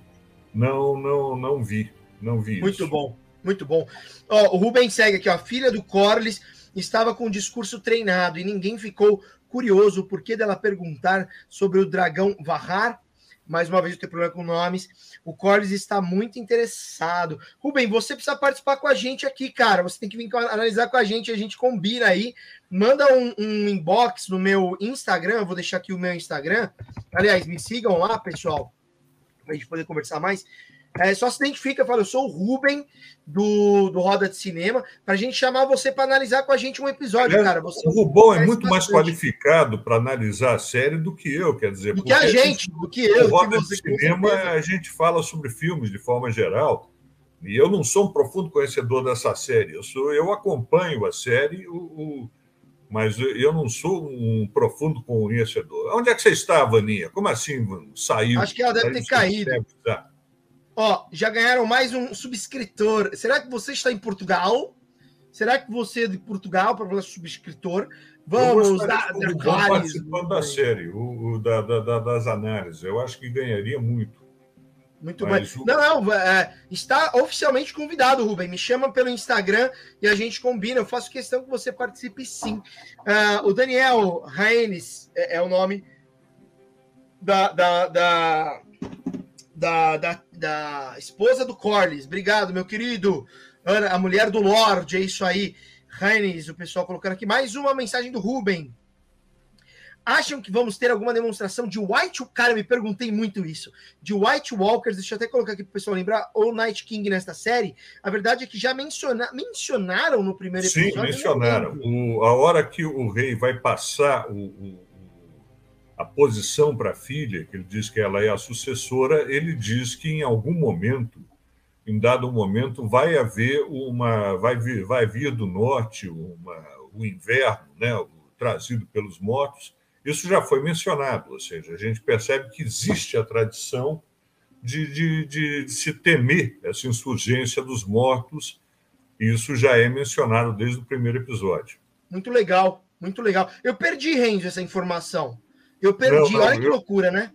Não, não, não vi. Não vi Muito isso. bom, muito bom. Ó, o Rubens segue aqui, ó, filha do Corlys estava com o discurso treinado e ninguém ficou curioso o porquê dela perguntar sobre o dragão Vahar. Mais uma vez, eu tenho problema com nomes. O Corlys está muito interessado. Rubem, você precisa participar com a gente aqui, cara. Você tem que vir analisar com a gente, a gente combina aí. Manda um, um inbox no meu Instagram, eu vou deixar aqui o meu Instagram. Aliás, me sigam lá, pessoal, para a gente poder conversar mais. É, só se identifica, fala, eu sou o Ruben do, do Roda de Cinema, para a gente chamar você para analisar com a gente um episódio, é, cara. Você o Rubão é muito mais qualificado para analisar a série do que eu, quer dizer. Do que a gente, do que eu. O Roda de Cinema, a gente fala sobre filmes de forma geral, e eu não sou um profundo conhecedor dessa série. Eu, sou, eu acompanho a série, o, o mas eu não sou um profundo conhecedor. Onde é que você está, Vaninha? Como assim saiu? Acho que ela deve ter caído. Ó, já ganharam mais um subscritor. Será que você está em Portugal? Será que você é de Portugal para falar subscritor? Vamos dar participando da série, o, o da, da, das análises. Eu acho que ganharia muito. Muito bem. O... Não, não, é, está oficialmente convidado, Rubem. Me chama pelo Instagram e a gente combina. Eu faço questão que você participe sim. Uh, o Daniel Raenes é, é, o nome da, da, da, da, da, da esposa do Corlys. Obrigado, meu querido. Ana, a mulher do Lorde, é isso aí. Reines, o pessoal colocando aqui. Mais uma mensagem do Ruben. Acham que vamos ter alguma demonstração de White Cara, me perguntei muito isso. De White Walkers, deixa eu até colocar aqui para o pessoal lembrar, ou Night King nesta série. A verdade é que já menciona, mencionaram no primeiro episódio. Sim, mencionaram. O, a hora que o rei vai passar o, o a posição para a filha, que ele diz que ela é a sucessora, ele diz que em algum momento, em dado momento, vai haver uma, vai vir, vai vir do norte uma, o inverno, né, trazido pelos mortos. Isso já foi mencionado, ou seja, a gente percebe que existe a tradição de, de, de, de se temer essa insurgência dos mortos. Isso já é mencionado desde o primeiro episódio. Muito legal. Muito legal. Eu perdi, Renzo, essa informação. Eu perdi. Não, não, Olha que eu... loucura, né?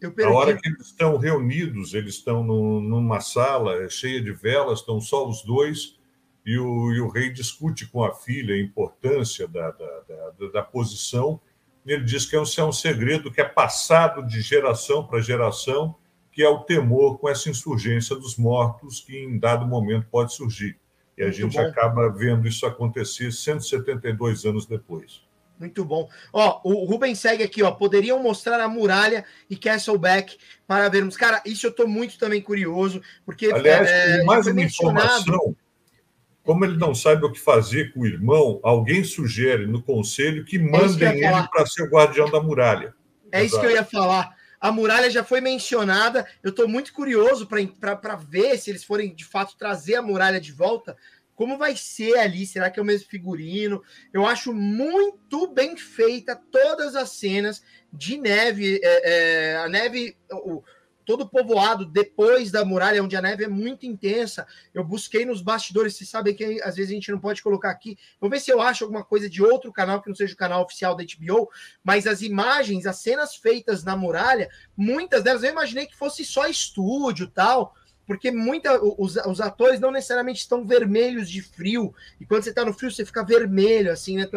Eu perdi. A hora que eles estão reunidos, eles estão no, numa sala cheia de velas, estão só os dois, e o, e o rei discute com a filha a importância da, da, da, da posição. Ele diz que é um, é um segredo que é passado de geração para geração, que é o temor com essa insurgência dos mortos que em dado momento pode surgir. E a Muito gente bom. acaba vendo isso acontecer 172 anos depois. Muito bom. Ó, o Rubens segue aqui, ó. Poderiam mostrar a muralha e Castleback para vermos. Cara, isso eu estou muito também curioso, porque Aliás, é, mais uma informação. Como ele não sabe o que fazer com o irmão, alguém sugere no conselho que é mandem é que ele para ser o guardião da muralha. É Exato. isso que eu ia falar. A muralha já foi mencionada. Eu estou muito curioso para ver se eles forem de fato trazer a muralha de volta. Como vai ser ali? Será que é o mesmo figurino? Eu acho muito bem feita todas as cenas de neve. É, é, a neve. O, todo povoado depois da muralha, onde a neve é muito intensa. Eu busquei nos bastidores, vocês sabem que às vezes a gente não pode colocar aqui. Vou ver se eu acho alguma coisa de outro canal que não seja o canal oficial da HBO, mas as imagens, as cenas feitas na muralha, muitas delas eu imaginei que fosse só estúdio tal. Porque muita, os, os atores não necessariamente estão vermelhos de frio, e quando você está no frio, você fica vermelho, assim, né?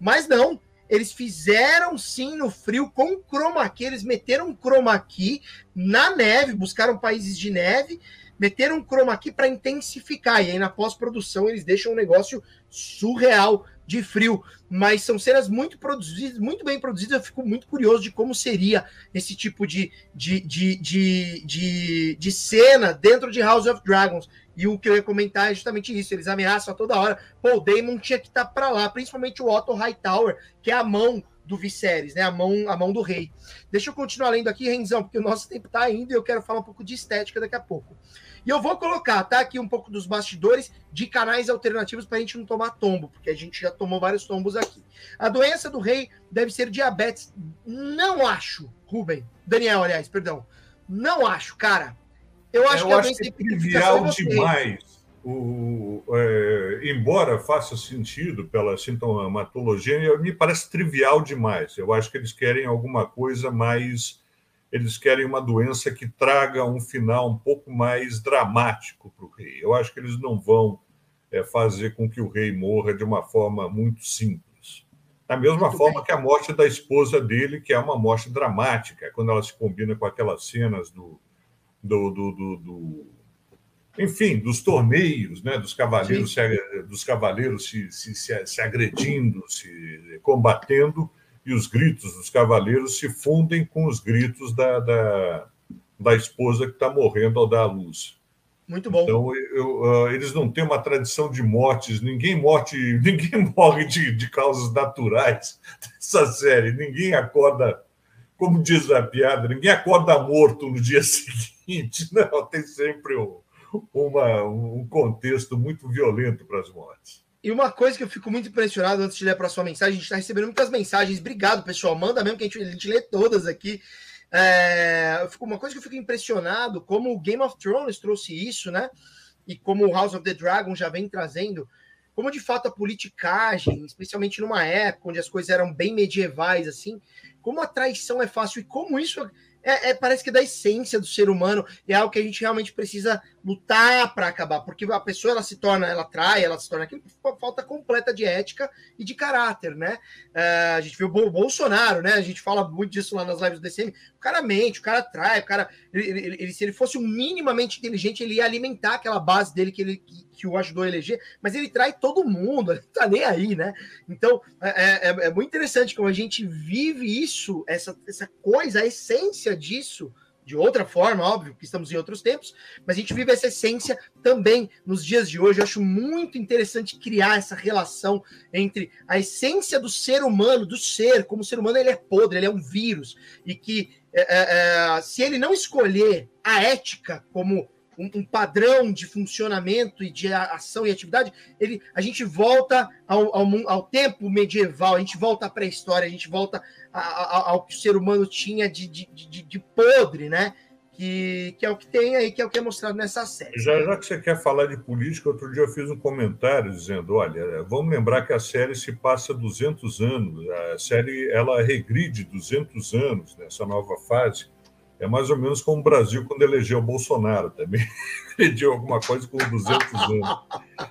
Mas não, eles fizeram sim no frio com chroma key, eles meteram chroma key na neve, buscaram países de neve, meteram chroma key para intensificar. E aí na pós-produção eles deixam um negócio surreal de frio, mas são cenas muito produzidas, muito bem produzidas. Eu fico muito curioso de como seria esse tipo de, de, de, de, de, de cena dentro de House of Dragons. E o que eu ia comentar é justamente isso: eles ameaçam a toda hora. Pô, o Damon tinha que estar tá para lá, principalmente o Otto Hightower, que é a mão do Viserys, né? A mão, a mão do rei. Deixa eu continuar lendo aqui, Renzão, porque o nosso tempo está indo e eu quero falar um pouco de estética daqui a pouco. E eu vou colocar, tá? Aqui um pouco dos bastidores de canais alternativos para a gente não tomar tombo, porque a gente já tomou vários tombos aqui. A doença do rei deve ser diabetes. Não acho, Rubem. Daniel, aliás, perdão. Não acho, cara. Eu acho eu que, acho que é trivial demais. O, é, embora faça sentido pela sintomatologia, me parece trivial demais. Eu acho que eles querem alguma coisa mais. Eles querem uma doença que traga um final um pouco mais dramático para o rei. Eu acho que eles não vão é, fazer com que o rei morra de uma forma muito simples. Da mesma muito forma bem. que a morte da esposa dele, que é uma morte dramática, quando ela se combina com aquelas cenas do, do, do, do, do enfim, dos torneios, né, dos cavaleiros, se, dos cavaleiros se, se, se, se agredindo, se combatendo, e os gritos dos cavaleiros se fundem com os gritos da, da, da esposa que está morrendo ao dar a luz. Muito bom. Então, eu, uh, eles não têm uma tradição de mortes, ninguém morte, [laughs] ninguém morre de, de causas naturais nessa série, ninguém acorda, como diz a piada, ninguém acorda morto no dia [laughs] seguinte, não, tem sempre um, uma, um contexto muito violento para as mortes. E uma coisa que eu fico muito impressionado antes de ler para sua mensagem, a gente está recebendo muitas mensagens. Obrigado, pessoal. Manda mesmo que a gente, a gente lê todas aqui. É, uma coisa que eu fico impressionado, como o Game of Thrones trouxe isso, né? E como o House of the Dragon já vem trazendo, como de fato a politicagem, especialmente numa época onde as coisas eram bem medievais, assim, como a traição é fácil e como isso é, é, parece que é da essência do ser humano é algo que a gente realmente precisa lutar para acabar, porque a pessoa ela se torna, ela trai, ela se torna aquilo por falta completa de ética e de caráter, né? É, a gente viu o Bolsonaro, né? A gente fala muito disso lá nas lives do DCM. O cara mente, o cara trai, o cara, ele, ele, ele, se ele fosse um minimamente inteligente, ele ia alimentar aquela base dele que ele que, que o ajudou a eleger, mas ele trai todo mundo, [laughs] ele tá nem aí, né? Então é, é, é muito interessante como a gente vive isso, essa, essa coisa, a essência disso de outra forma, óbvio, que estamos em outros tempos, mas a gente vive essa essência também nos dias de hoje. Eu acho muito interessante criar essa relação entre a essência do ser humano, do ser, como o ser humano ele é podre, ele é um vírus, e que é, é, é se ele não escolher a ética como um, um, padrão de funcionamento e de ação e atividade, ele, a gente volta ao, ao, ao tempo medieval, a gente volta à pré-história, a gente volta a, a, ao que o ser humano tinha de, de, de, de podre, né? Que, que é o que tem aí, que é o que é mostrado nessa série. Já, já que você quer falar de política, outro dia eu fiz um comentário dizendo, olha, vamos lembrar que a série se passa 200 anos, a série ela regride 200 anos nessa nova fase, é mais ou menos como o Brasil quando elegeu o Bolsonaro também, [laughs] pediu alguma coisa com 200 anos.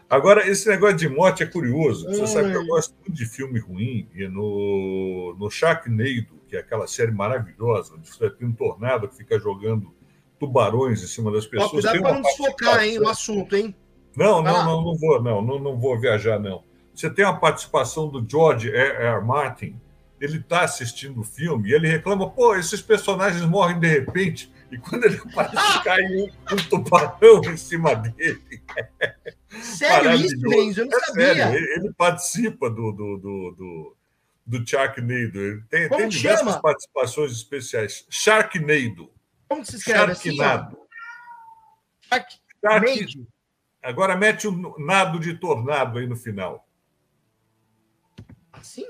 Agora, esse negócio de morte é curioso, você sabe que eu gosto muito de filme ruim, e no, no Sharknado, que é aquela série maravilhosa, onde você tem um tornado que fica jogando tubarões em cima das pessoas. Ó, cuidado para não desfocar, hein, o assunto, hein? Não, não, não, não vou, não, não, não vou viajar, não. Você tem a participação do George R. R. Martin, ele está assistindo o filme e ele reclama, pô, esses personagens morrem de repente, e quando ele [laughs] aparece, cai um, um tubarão em cima dele. Sério isso, Renzo? Eu não é sabia. Sério, ele, ele, participa do, do, do, do, do Sharknado. Ele tem, tem diversas chama? participações especiais. Sharknado. Como se escreve Sharknado. Assim, Shark... Agora mete o um nado de tornado aí no final. Assim?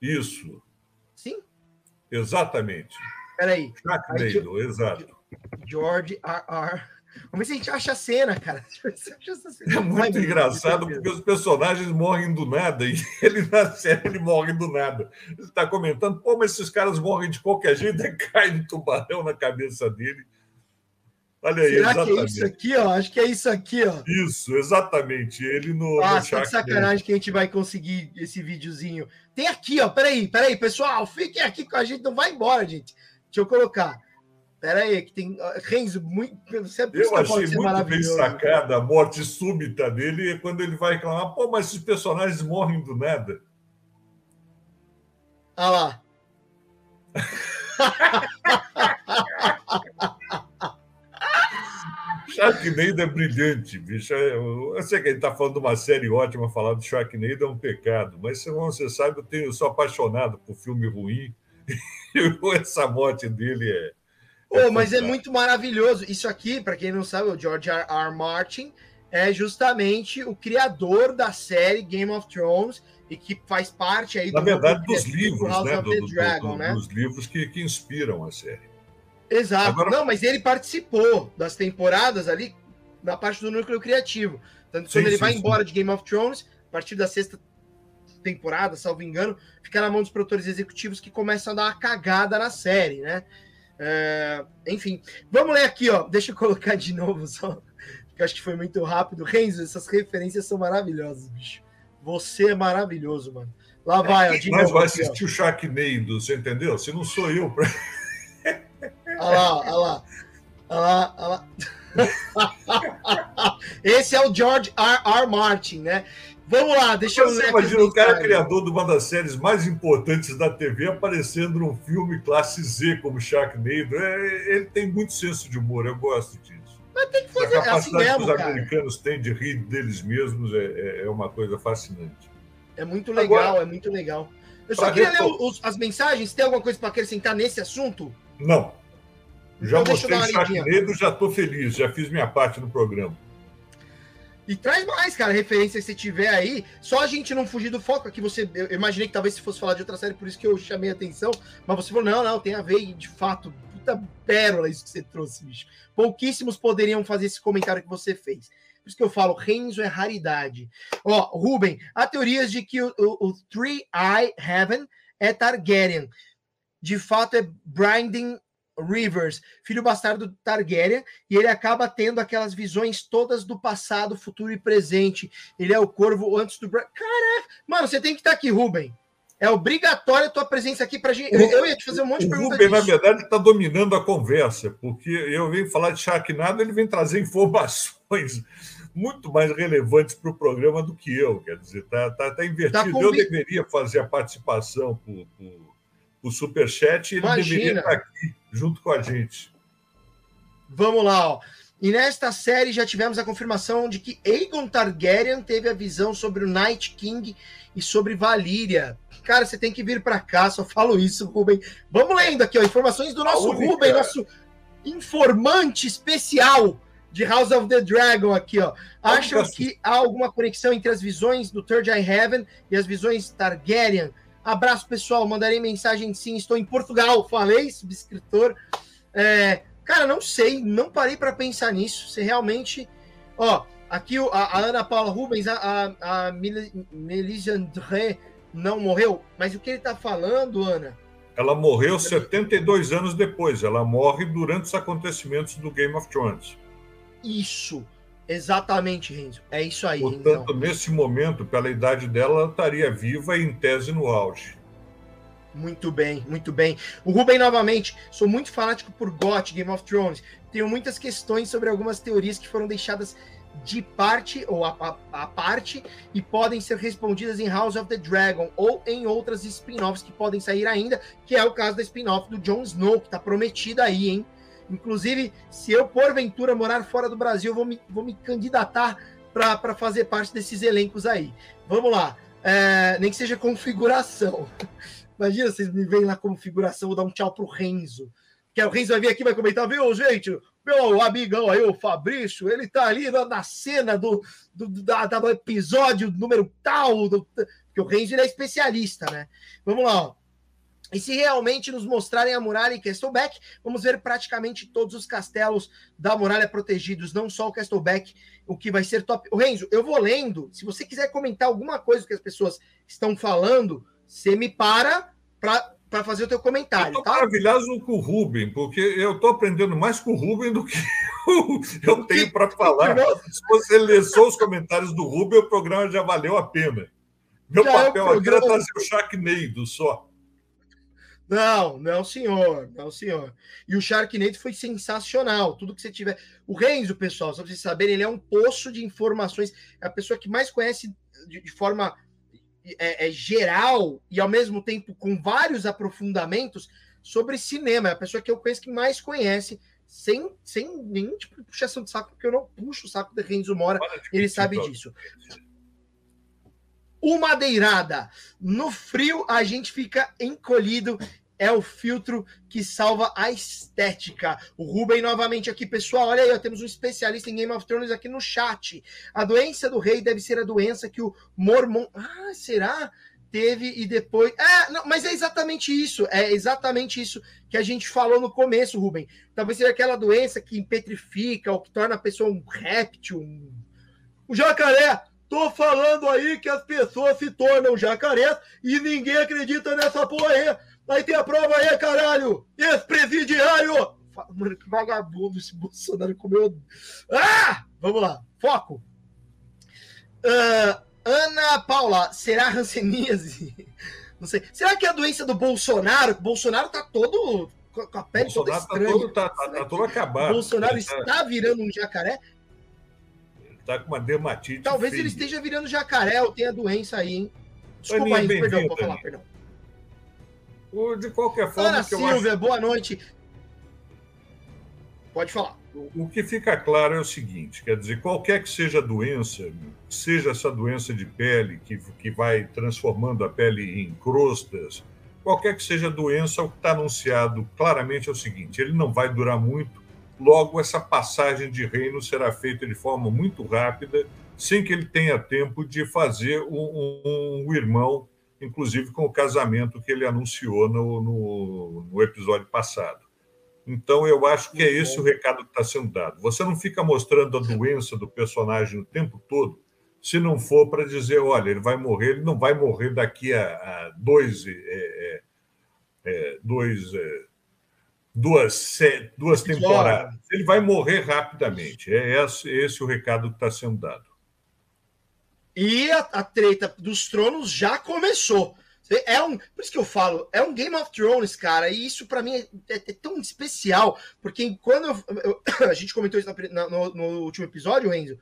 Isso. Sim? Exatamente. Peraí. Sharknado, exato. George R. R. Vamos ver se a gente acha a cena, cara. [laughs] É muito engraçado porque os personagens morrem do nada e [laughs] ele na série ele morre do nada. Você está comentando, pô, mas esses caras morrem de qualquer jeito, aí cai um tubarão na cabeça dele. Olha aí, Será exatamente. que é isso aqui, ó? Acho que é isso aqui, ó. Isso, exatamente. Ele no. Ah, no tá de sacanagem que a gente vai conseguir esse videozinho. Tem aqui, ó. Peraí, peraí, pessoal. Fiquem aqui com a gente, não vai embora, gente. Deixa eu colocar. Peraí, que tem. Renzo, muito. Você, é eu achei muito bem sacada a morte súbita dele quando ele vai reclamar, pô, mas esses personagens morrem do nada. Ah lá. [laughs] Sharknado é brilhante, bicho. É, eu sei que ele está falando de uma série ótima, falar do Sharknado é um pecado, mas como você sabe, eu, tenho, eu sou apaixonado por filme ruim [laughs] essa morte dele é. Oh, mas é muito maravilhoso. Isso aqui, para quem não sabe, o George R. R. Martin é justamente o criador da série Game of Thrones e que faz parte aí do. Na verdade, dos livros, né? Do, do, Dragon, do, né? Dos livros que, que inspiram a série. Exato. Agora... Não, mas ele participou das temporadas ali na parte do núcleo criativo. Tanto que quando ele sim, vai sim. embora de Game of Thrones, a partir da sexta temporada, salvo engano, fica na mão dos produtores executivos que começam a dar uma cagada na série, né? É... enfim, vamos ler aqui, ó. Deixa eu colocar de novo só, porque acho que foi muito rápido. Renzo, essas referências são maravilhosas, bicho. Você é maravilhoso, mano. Lá vai, é, ó, de Mas novo. vai assistir o Sharknado, você entendeu? Se não sou eu pra... Olha lá, olha lá. Olha lá, olha lá. [laughs] Esse é o George R. R. Martin, né? Vamos lá, deixa eu ler. Imagina o cara criador de uma das séries mais importantes da TV aparecendo num filme classe Z como Sharknado. É, ele tem muito senso de humor, eu gosto disso. Mas tem que fazer a capacidade assim mesmo, que os cara. americanos têm de rir deles mesmos é, é, é uma coisa fascinante. É muito legal, Agora, é muito legal. Eu só queria ler os, as mensagens. Tem alguma coisa para acrescentar nesse assunto? Não. Já então, mostrei Sharknado, já estou feliz, já fiz minha parte no programa. E traz mais, cara, referência se tiver aí. Só a gente não fugir do foco. Aqui você. Eu imaginei que talvez se fosse falar de outra série, por isso que eu chamei a atenção. Mas você falou, não, não, tem a ver, e de fato, puta pérola isso que você trouxe, bicho. Pouquíssimos poderiam fazer esse comentário que você fez. Por isso que eu falo, Renzo é raridade. Ó, Ruben, há teorias de que o, o, o Three Eye Heaven é Targaryen. De fato, é Branding Rivers, filho bastardo do Targaryen, e ele acaba tendo aquelas visões todas do passado, futuro e presente. Ele é o corvo antes do. Caraca! Mano, você tem que estar aqui, Ruben. É obrigatória a tua presença aqui para gente. Eu ia te fazer um monte de perguntas. O Ruben, na verdade, está dominando a conversa, porque eu venho falar de Sharknado, ele vem trazer informações muito mais relevantes para o programa do que eu. Quer dizer, está tá, tá invertido. Tá eu deveria fazer a participação por, por o superchat e ele Imagina. deveria estar aqui junto com a gente. Vamos lá, ó. E nesta série já tivemos a confirmação de que Aegon Targaryen teve a visão sobre o Night King e sobre Valíria. Cara, você tem que vir para cá, só falo isso, Ruben. Vamos lendo aqui, ó, informações do nosso Ruben, nosso informante especial de House of the Dragon aqui, ó. Acham que há alguma conexão entre as visões do Third Eye Heaven e as visões Targaryen? Abraço, pessoal. Mandarei mensagem sim. Estou em Portugal. Falei, subscritor. É, Cara, não sei, não parei para pensar nisso. Se realmente. Ó, aqui a, a Ana Paula Rubens, a, a, a Melise André não morreu, mas o que ele tá falando, Ana? Ela morreu 72 anos depois. Ela morre durante os acontecimentos do Game of Thrones. Isso. Exatamente, Renzo. É isso aí. Portanto, então. nesse momento, pela idade dela, ela estaria viva e em tese no auge. Muito bem, muito bem. O Ruben, novamente, sou muito fanático por GOT, Game of Thrones. Tenho muitas questões sobre algumas teorias que foram deixadas de parte ou a, a, a, parte e podem ser respondidas em House of the Dragon ou em outras spin-offs que podem sair ainda, que é o caso da spin-off do Jon Snow, que está prometida aí, hein? Inclusive, se eu porventura morar fora do Brasil, vou me, vou me candidatar para fazer parte desses elencos aí. Vamos lá. É, nem que seja configuração. [laughs] Imagina, vocês me veem lá como figuração, vou dar um tchau pro Renzo. Que o Renzo vai vir aqui vai comentar, viu, gente? Meu amigão aí, o Fabrício, ele tá ali na, na cena do, do, da, do episódio número tal, do, porque o Renzo ele é especialista, né? Vamos lá, ó. E se realmente nos mostrarem a muralha em Castlebeck, vamos ver praticamente todos os castelos da muralha protegidos, não só o Castlebeck, o que vai ser top. O Renzo, eu vou lendo. Se você quiser comentar alguma coisa que as pessoas estão falando, você me para para fazer o teu comentário. Eu estou tá? maravilhoso com o Rubem, porque eu estou aprendendo mais com o Rubem do que [laughs] eu tenho para falar. Se você ler só os comentários do Rubem, o programa já valeu a pena. Meu já papel é aqui era trazer o Sharknado só. Não, não, senhor, não, senhor. E o Sharknado foi sensacional. Tudo que você tiver. O Renzo, pessoal, só para vocês saberem, ele é um poço de informações. É a pessoa que mais conhece de, de forma é, é, geral e ao mesmo tempo com vários aprofundamentos sobre cinema. É a pessoa que eu conheço que mais conhece, sem, sem nenhum tipo de puxação de saco, porque eu não puxo o saco de Renzo Mora, ele sabe disso. Uma madeirada. No frio, a gente fica encolhido é o filtro que salva a estética. O Ruben novamente aqui, pessoal. Olha aí, ó, temos um especialista em Game of Thrones aqui no chat. A doença do rei deve ser a doença que o Mormon. Ah, será? Teve e depois. É, não, mas é exatamente isso. É exatamente isso que a gente falou no começo, Ruben. Talvez seja aquela doença que petrifica ou que torna a pessoa um réptil, um, um jacaré. Tô falando aí que as pessoas se tornam jacarés e ninguém acredita nessa porra aí. Aí tem a prova aí, caralho! Ex-presidiário! Mano, que vagabundo esse Bolsonaro comeu. Ah! Vamos lá, foco. Uh, Ana Paula, será ranceníase? [laughs] Não sei. Será que é a doença do Bolsonaro? O Bolsonaro tá todo com a pele toda tá estranha. Tá todo, tá, tá, tá todo acabado. O Bolsonaro está tá... virando um jacaré? Tá com uma dermatite. Talvez feia. ele esteja virando jacaré ou tenha doença aí, hein? Desculpa aí, perdão, pode falar, perdão. De qualquer forma. Ana Silvia, acho... boa noite. Pode falar. O que fica claro é o seguinte: quer dizer, qualquer que seja a doença, seja essa doença de pele que, que vai transformando a pele em crostas, qualquer que seja a doença, o que está anunciado claramente é o seguinte: ele não vai durar muito, logo essa passagem de reino será feita de forma muito rápida, sem que ele tenha tempo de fazer um, um, um irmão inclusive com o casamento que ele anunciou no, no, no episódio passado. Então, eu acho que é esse o recado que está sendo dado. Você não fica mostrando a doença do personagem o tempo todo, se não for para dizer, olha, ele vai morrer, ele não vai morrer daqui a, a dois, é, é, é dois, é, duas, duas temporadas. Ele vai morrer rapidamente. É esse, esse o recado que está sendo dado. E a, a, treta dos tronos já começou. É um, por isso que eu falo, é um Game of Thrones, cara, e isso para mim é, é, é, tão especial, porque quando eu, eu, [coughs] a gente comentou isso na, no, no, último episódio, Enzo,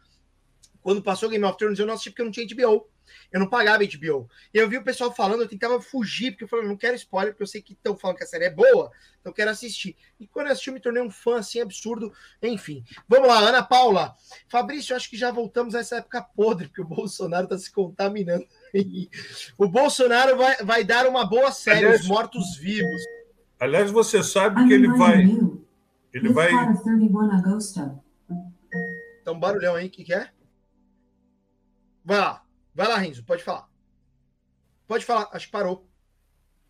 quando passou Game of Thrones, eu não assisti porque eu não tinha HBO. Eu não pagava HBO. E eu vi o pessoal falando, eu tentava fugir, porque eu falei, não quero spoiler, porque eu sei que estão falando que a série é boa, então eu quero assistir. E quando eu assisti, eu me tornei um fã assim, absurdo. Enfim. Vamos lá, Ana Paula. Fabrício, acho que já voltamos a essa época podre, porque o Bolsonaro está se contaminando. o Bolsonaro vai, vai dar uma boa série, aliás, os mortos-vivos. Aliás, você sabe que ele vai. Ele vai. Então, barulhão aí, o que, que é? Vai lá. Vai lá, Renzo, pode falar. Pode falar, acho que parou.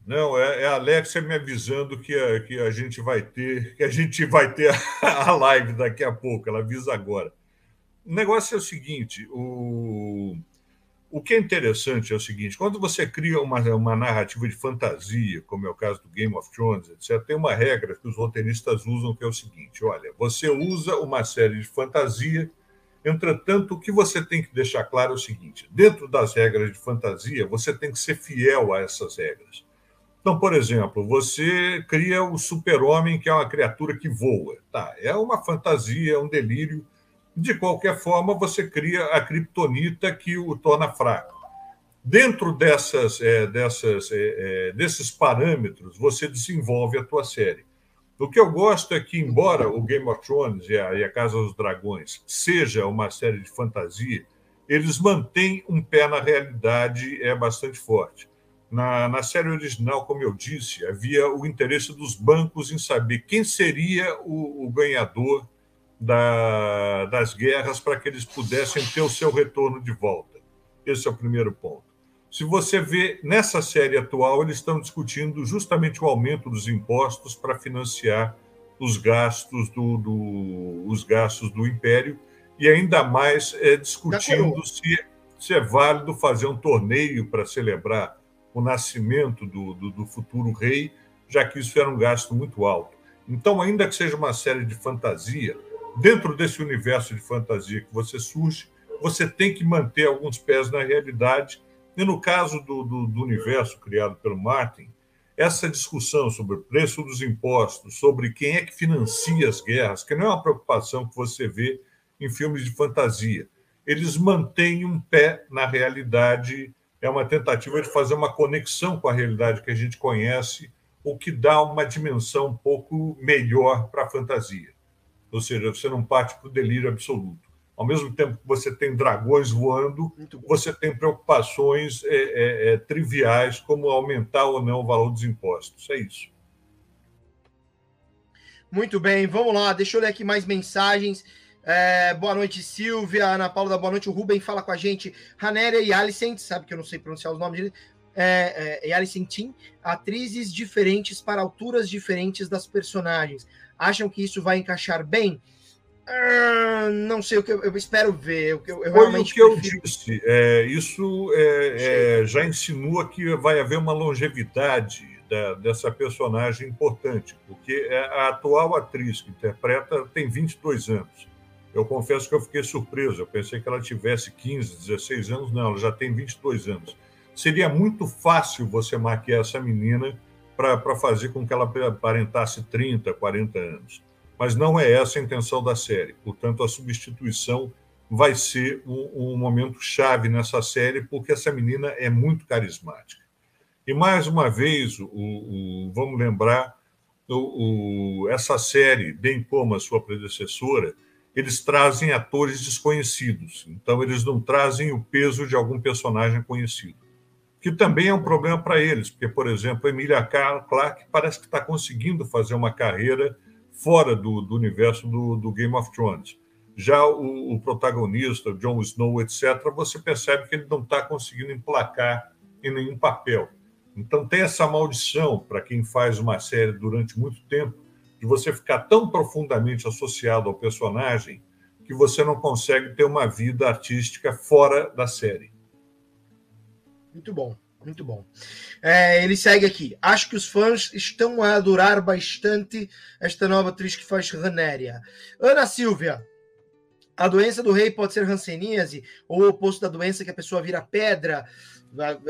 Não, é, é a Alexia me avisando que a, que a gente vai ter, que a gente vai ter a, [laughs] a live daqui a pouco. Ela avisa agora. O negócio é o seguinte: o, o que é interessante é o seguinte: quando você cria uma, uma narrativa de fantasia, como é o caso do Game of Thrones, etc., tem uma regra que os roteiristas usam que é o seguinte: olha, você usa uma série de fantasia Entretanto, o que você tem que deixar claro é o seguinte: dentro das regras de fantasia, você tem que ser fiel a essas regras. Então, por exemplo, você cria o super-homem, que é uma criatura que voa. Tá, é uma fantasia, é um delírio. De qualquer forma, você cria a kriptonita que o torna fraco. Dentro dessas, é, dessas, é, é, desses parâmetros, você desenvolve a tua série. O que eu gosto é que, embora o Game of Thrones e a, e a Casa dos Dragões seja uma série de fantasia, eles mantêm um pé na realidade é bastante forte. Na, na série original, como eu disse, havia o interesse dos bancos em saber quem seria o, o ganhador da, das guerras para que eles pudessem ter o seu retorno de volta. Esse é o primeiro ponto. Se você vê nessa série atual, eles estão discutindo justamente o aumento dos impostos para financiar os gastos do, do, os gastos do império e ainda mais é, discutindo se, se é válido fazer um torneio para celebrar o nascimento do, do, do, futuro rei, já que isso era um gasto muito alto. Então, ainda que seja uma série de fantasia, dentro desse universo de fantasia que você surge, você tem que manter alguns pés na realidade e no caso do, do, do universo criado pelo Martin, essa discussão sobre o preço dos impostos, sobre quem é que financia as guerras, que não é uma preocupação que você vê em filmes de fantasia. Eles mantêm um pé na realidade, é uma tentativa de fazer uma conexão com a realidade que a gente conhece, o que dá uma dimensão um pouco melhor para a fantasia. Ou seja, você não parte para o delírio absoluto ao mesmo tempo que você tem dragões voando, você tem preocupações é, é, é, triviais, como aumentar ou não o valor dos impostos. É isso. Muito bem, vamos lá. Deixa eu ler aqui mais mensagens. É, boa noite, Silvia. Ana Paula, da boa noite. O Rubem fala com a gente. Ranéria e Alicent, sabe que eu não sei pronunciar os nomes dele. É, é, e Alicentin, atrizes diferentes para alturas diferentes das personagens. Acham que isso vai encaixar bem? Ah, não sei o que eu, eu espero ver. Eu, eu, eu realmente o que eu disse. É, isso é, é, já insinua que vai haver uma longevidade da, dessa personagem importante, porque é a atual atriz que interpreta tem 22 anos. Eu confesso que eu fiquei surpreso. Eu pensei que ela tivesse 15, 16 anos. Não, ela já tem 22 anos. Seria muito fácil você maquiar essa menina para fazer com que ela aparentasse 30, 40 anos mas não é essa a intenção da série. Portanto, a substituição vai ser um, um momento chave nessa série, porque essa menina é muito carismática. E mais uma vez, o, o vamos lembrar, o, essa série, bem como a sua predecessora, eles trazem atores desconhecidos. Então, eles não trazem o peso de algum personagem conhecido. Que também é um problema para eles, porque, por exemplo, a Emilia Clarke parece que está conseguindo fazer uma carreira fora do, do universo do, do, Game of Thrones. Já o, o, protagonista, Jon Snow, etc., você percebe que ele não está conseguindo emplacar em nenhum papel. Então tem essa maldição para quem faz uma série durante muito tempo de você ficar tão profundamente associado ao personagem que você não consegue ter uma vida artística fora da série. Muito bom. Muito bom. É, ele segue aqui. Acho que os fãs estão a adorar bastante esta nova atriz que faz Renéria. Ana Silvia. A doença do rei pode ser hanseníase ou o oposto da doença que a pessoa vira pedra.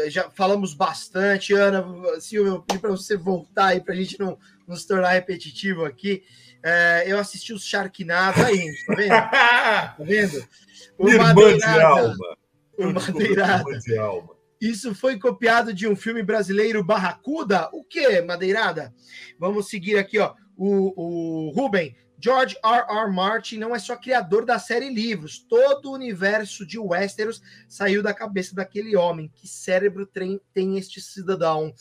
Já falamos bastante, Ana. Silvia, eu pedi para você voltar aí para a gente não, não se tornar repetitivo aqui. É, eu assisti os Sharknado aí, tá vendo? [laughs] tá vendo? O alma. O Madeirada. Isso foi copiado de um filme brasileiro Barracuda? O que, Madeirada? Vamos seguir aqui, ó. O, o Ruben, George R. R. Martin não é só criador da série livros, todo o universo de Westeros saiu da cabeça daquele homem. Que cérebro tem, tem este cidadão?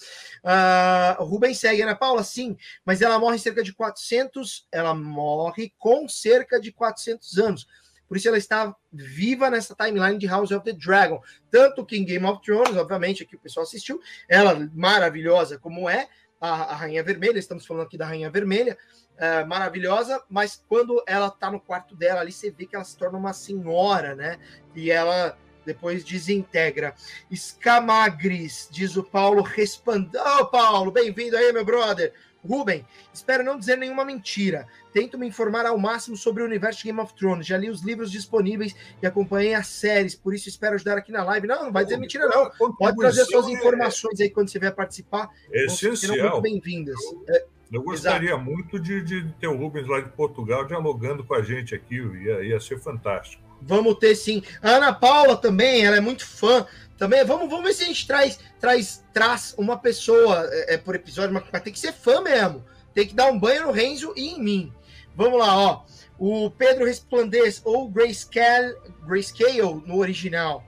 Uh, segue, Ana Paula? Sim, mas ela morre cerca de 400, ela morre com cerca de 400 anos. Por isso ela está viva nessa timeline de House of the Dragon. Tanto que em Game of Thrones, obviamente, que o pessoal assistiu, ela maravilhosa como é, a, a Rainha Vermelha, estamos falando aqui da Rainha Vermelha, é, maravilhosa, mas quando ela tá no quarto dela ali, você vê que ela se torna uma senhora, né? E ela depois desintegra. Escamagris, diz o Paulo, respondendo. Ô, oh, Paulo, bem-vindo aí, meu brother. Ruben, espero não dizer nenhuma mentira. Tento me informar ao máximo sobre o universo de Game of Thrones. Já li os livros disponíveis e acompanhei as séries, por isso espero ajudar aqui na live. Não, não vai dizer mentira, não. Pode trazer suas informações aí quando você vier participar. É essencial. Muito bem-vindas. É, eu gostaria Exato. muito de, de, ter o Rubens lá de Portugal dialogando com a gente aqui, ia, ia ser fantástico. Vamos ter sim. A Ana Paula também, ela é muito fã. Também, vamos, vamos ver se a gente traz, traz, traz uma pessoa é, é por episódio, mas, tem que ser fã mesmo. Tem que dar um banho no Renzo e em mim. Vamos lá, ó. O Pedro Resplandez, ou Grayscale, Grayscale no original.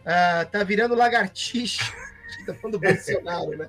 Uh, tá virando lagartixa. [laughs] tá falando do Bolsonaro, né?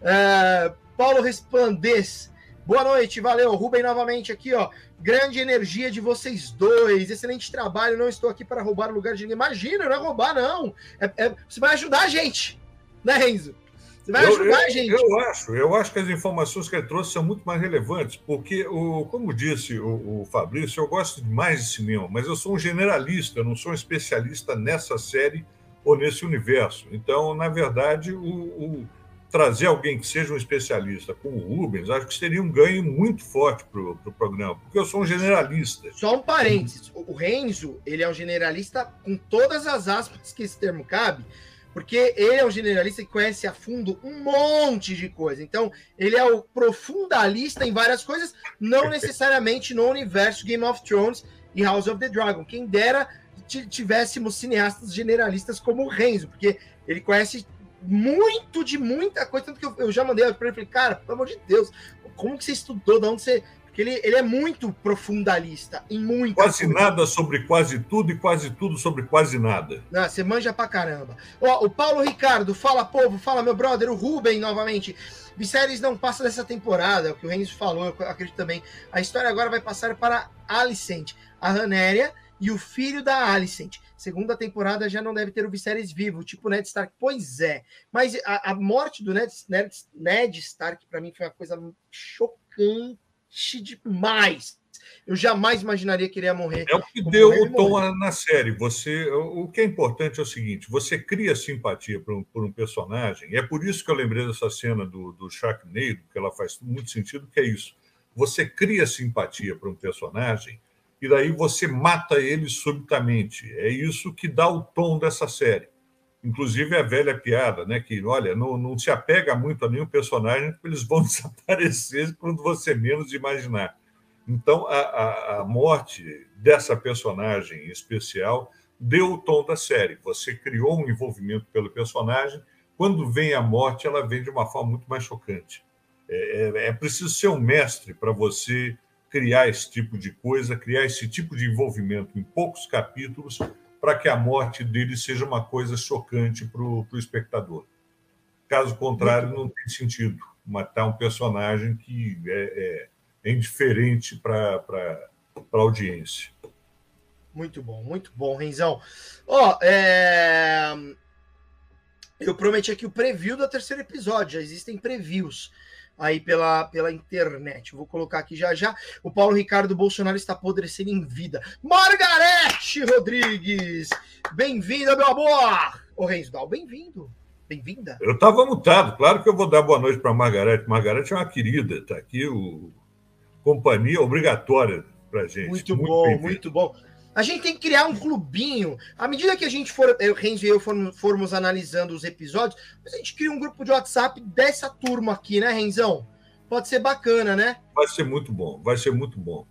Uh, Paulo Resplandez. Boa noite, valeu. Rubem novamente aqui, ó. Grande energia de vocês dois. Excelente trabalho. Não estou aqui para roubar o lugar de ninguém. Imagina, não é roubar, não. É, é, você vai ajudar a gente, né, Renzo? Você vai ajudar eu, a gente. Eu acho, eu acho que as informações que ele trouxe são muito mais relevantes, porque, o, como disse o, o Fabrício, eu gosto demais de cinema, mas eu sou um generalista, eu não sou um especialista nessa série ou nesse universo. Então, na verdade, o, o trazer alguém que seja um especialista como o Rubens, acho que seria um ganho muito forte para o pro programa, porque eu sou um generalista. Só um parênteses, o Renzo, ele é um generalista com todas as aspas que esse termo cabe, porque ele é um generalista que conhece a fundo um monte de coisa. Então, ele é o profundalista em várias coisas, não [laughs] necessariamente no universo Game of Thrones e House of the Dragon. Quem dera tivéssemos cineastas generalistas como o Renzo, porque ele conhece muito de muita coisa, tanto que eu, eu já mandei para ele, falei, cara, pelo amor de Deus, como que você estudou, de onde você... Porque ele, ele é muito profundalista, em muito. Quase coisa. nada sobre quase tudo e quase tudo sobre quase nada. Não, você manja pra caramba. Ó, o Paulo Ricardo, fala povo, fala meu brother, o Ruben novamente. Viserys não passa dessa temporada, é o que o Renzo falou, eu acredito também. A história agora vai passar para Alicent, a Ranéria e o filho da Alicent. Segunda temporada já não deve ter o Viserys vivo, tipo Ned Stark. Pois é. Mas a, a morte do Ned, Ned, Ned Stark, para mim, foi uma coisa chocante demais. Eu jamais imaginaria que ele ia morrer. É o que deu o tom na série. Você, o que é importante é o seguinte: você cria simpatia por um, por um personagem. é por isso que eu lembrei dessa cena do, do Sharknado, que ela faz muito sentido, que é isso. Você cria simpatia por um personagem e daí você mata ele subitamente. É isso que dá o tom dessa série. Inclusive a velha piada, né? Que, olha, não, não se apega muito a nenhum personagem, porque eles vão [laughs] desaparecer quando você menos imaginar. Então, a, a, a morte dessa personagem especial deu o tom da série. Você criou um envolvimento pelo personagem. Quando vem a morte, ela vem de uma forma muito mais chocante. É, é, é preciso ser um mestre para você criar esse tipo de coisa, criar esse tipo de envolvimento em poucos capítulos, para que a morte dele seja uma coisa chocante para o espectador. Caso contrário, não tem sentido matar um personagem que é, é, é indiferente para a audiência. Muito bom, muito bom, Renzão. Ó, oh, é... eu prometi aqui o preview do terceiro episódio, já existem previews aí pela, pela internet. vou colocar aqui já já. O Paulo Ricardo Bolsonaro está apodrecendo em vida. Margarete Rodrigues! Bem-vinda, meu amor! Ô, Renzo Dal, bem-vindo. Bem-vinda. Eu estava mutado, claro que eu vou dar boa noite para Margarete. Margarete é uma querida, está aqui o companhia obrigatória para gente. Muito, muito bom, muito bom. A gente tem que criar um clubinho. À medida que a gente for, eu, Renzo e eu formos, formos analisando os episódios, a gente cria um grupo de WhatsApp dessa turma aqui, né, Renzão? Pode ser bacana, né? Vai ser muito bom, vai ser muito bom.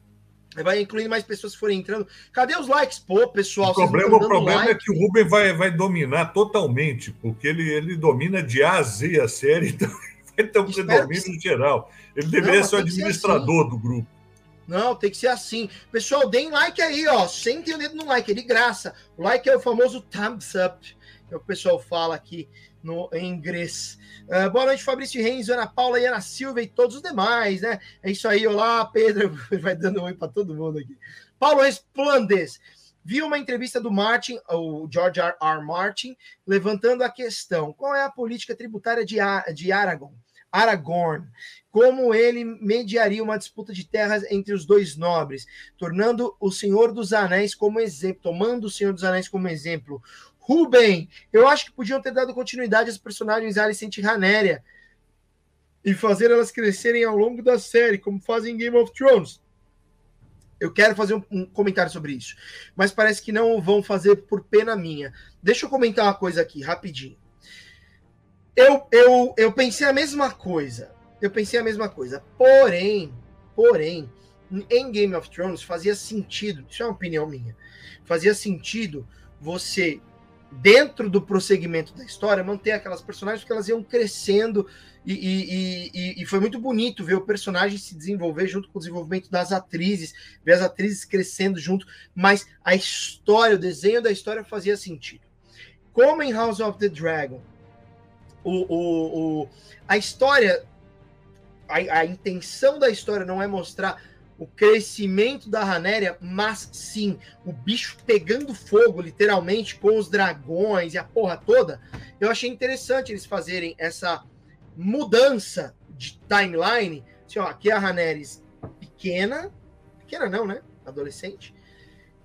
Vai incluindo mais pessoas que forem entrando. Cadê os likes? Pô, pessoal. O problema, o problema like. é que o Ruben vai, vai dominar totalmente, porque ele, ele domina de A a Z a série, [laughs] então vai ter um predomínio geral. Ele deveria Não, ser o administrador assim. do grupo. Não, tem que ser assim. Pessoal, deem like aí, ó. Sentem o dedo no like, é de graça. O like é o famoso thumbs up, que o pessoal fala aqui no em inglês. Uh, boa noite, Fabrício Reis, Ana Paula e Ana Silva e todos os demais, né? É isso aí, olá, Pedro. [laughs] Vai dando oi para todo mundo aqui. Paulo Resplandes. Vi uma entrevista do Martin, o George R. R. Martin, levantando a questão: qual é a política tributária de, de Aragon? Aragorn, como ele mediaria uma disputa de terras entre os dois nobres, tornando o Senhor dos Anéis como exemplo, tomando o Senhor dos Anéis como exemplo. Ruben, eu acho que podiam ter dado continuidade aos personagens Alicent e Ranéria e fazer elas crescerem ao longo da série, como fazem em Game of Thrones. Eu quero fazer um, um, comentário sobre isso, mas parece que não vão fazer por pena minha. Deixa eu comentar uma coisa aqui, rapidinho. Eu, eu, eu pensei a mesma coisa. Eu pensei a mesma coisa. Porém, porém, em Game of Thrones fazia sentido, isso é uma opinião minha, fazia sentido você, dentro do prosseguimento da história, manter aquelas personagens porque elas iam crescendo e, e, e, e, foi muito bonito ver o personagem se desenvolver junto com o desenvolvimento das atrizes, ver as atrizes crescendo junto, mas a história, o desenho da história fazia sentido. Como em House of the Dragon, o, o, o a história, a, a intenção da história não é mostrar o crescimento da Ranéria, mas sim o bicho pegando fogo, literalmente, com os dragões e a porra toda. Eu achei interessante eles fazerem essa mudança de timeline. Assim, ó, aqui é a Raneris pequena, pequena não, né? Adolescente.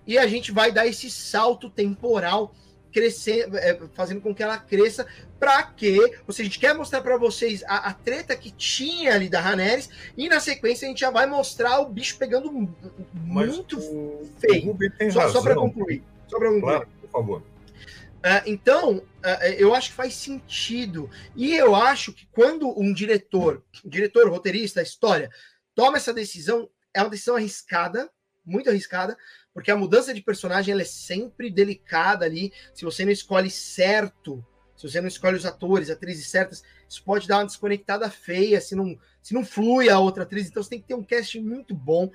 E a gente vai dar esse salto temporal crescer, é, fazendo com que ela cresça, para que, ou seja, a gente quer mostrar para vocês a, a, treta que tinha ali da Raneris, e na sequência a gente já vai mostrar o bicho pegando muito o, feio. O só, só para concluir. Só para concluir. Claro, por favor. Uh, então, uh, eu acho que faz sentido. E eu acho que quando um diretor, diretor, roteirista, história, toma essa decisão, é uma decisão arriscada, muito arriscada, porque a mudança de personagem é sempre delicada ali. Se você não escolhe certo, se você não escolhe os atores, atrizes certas, isso pode dar uma desconectada feia, se não, se não flui a outra atriz. Então você tem que ter um casting muito bom,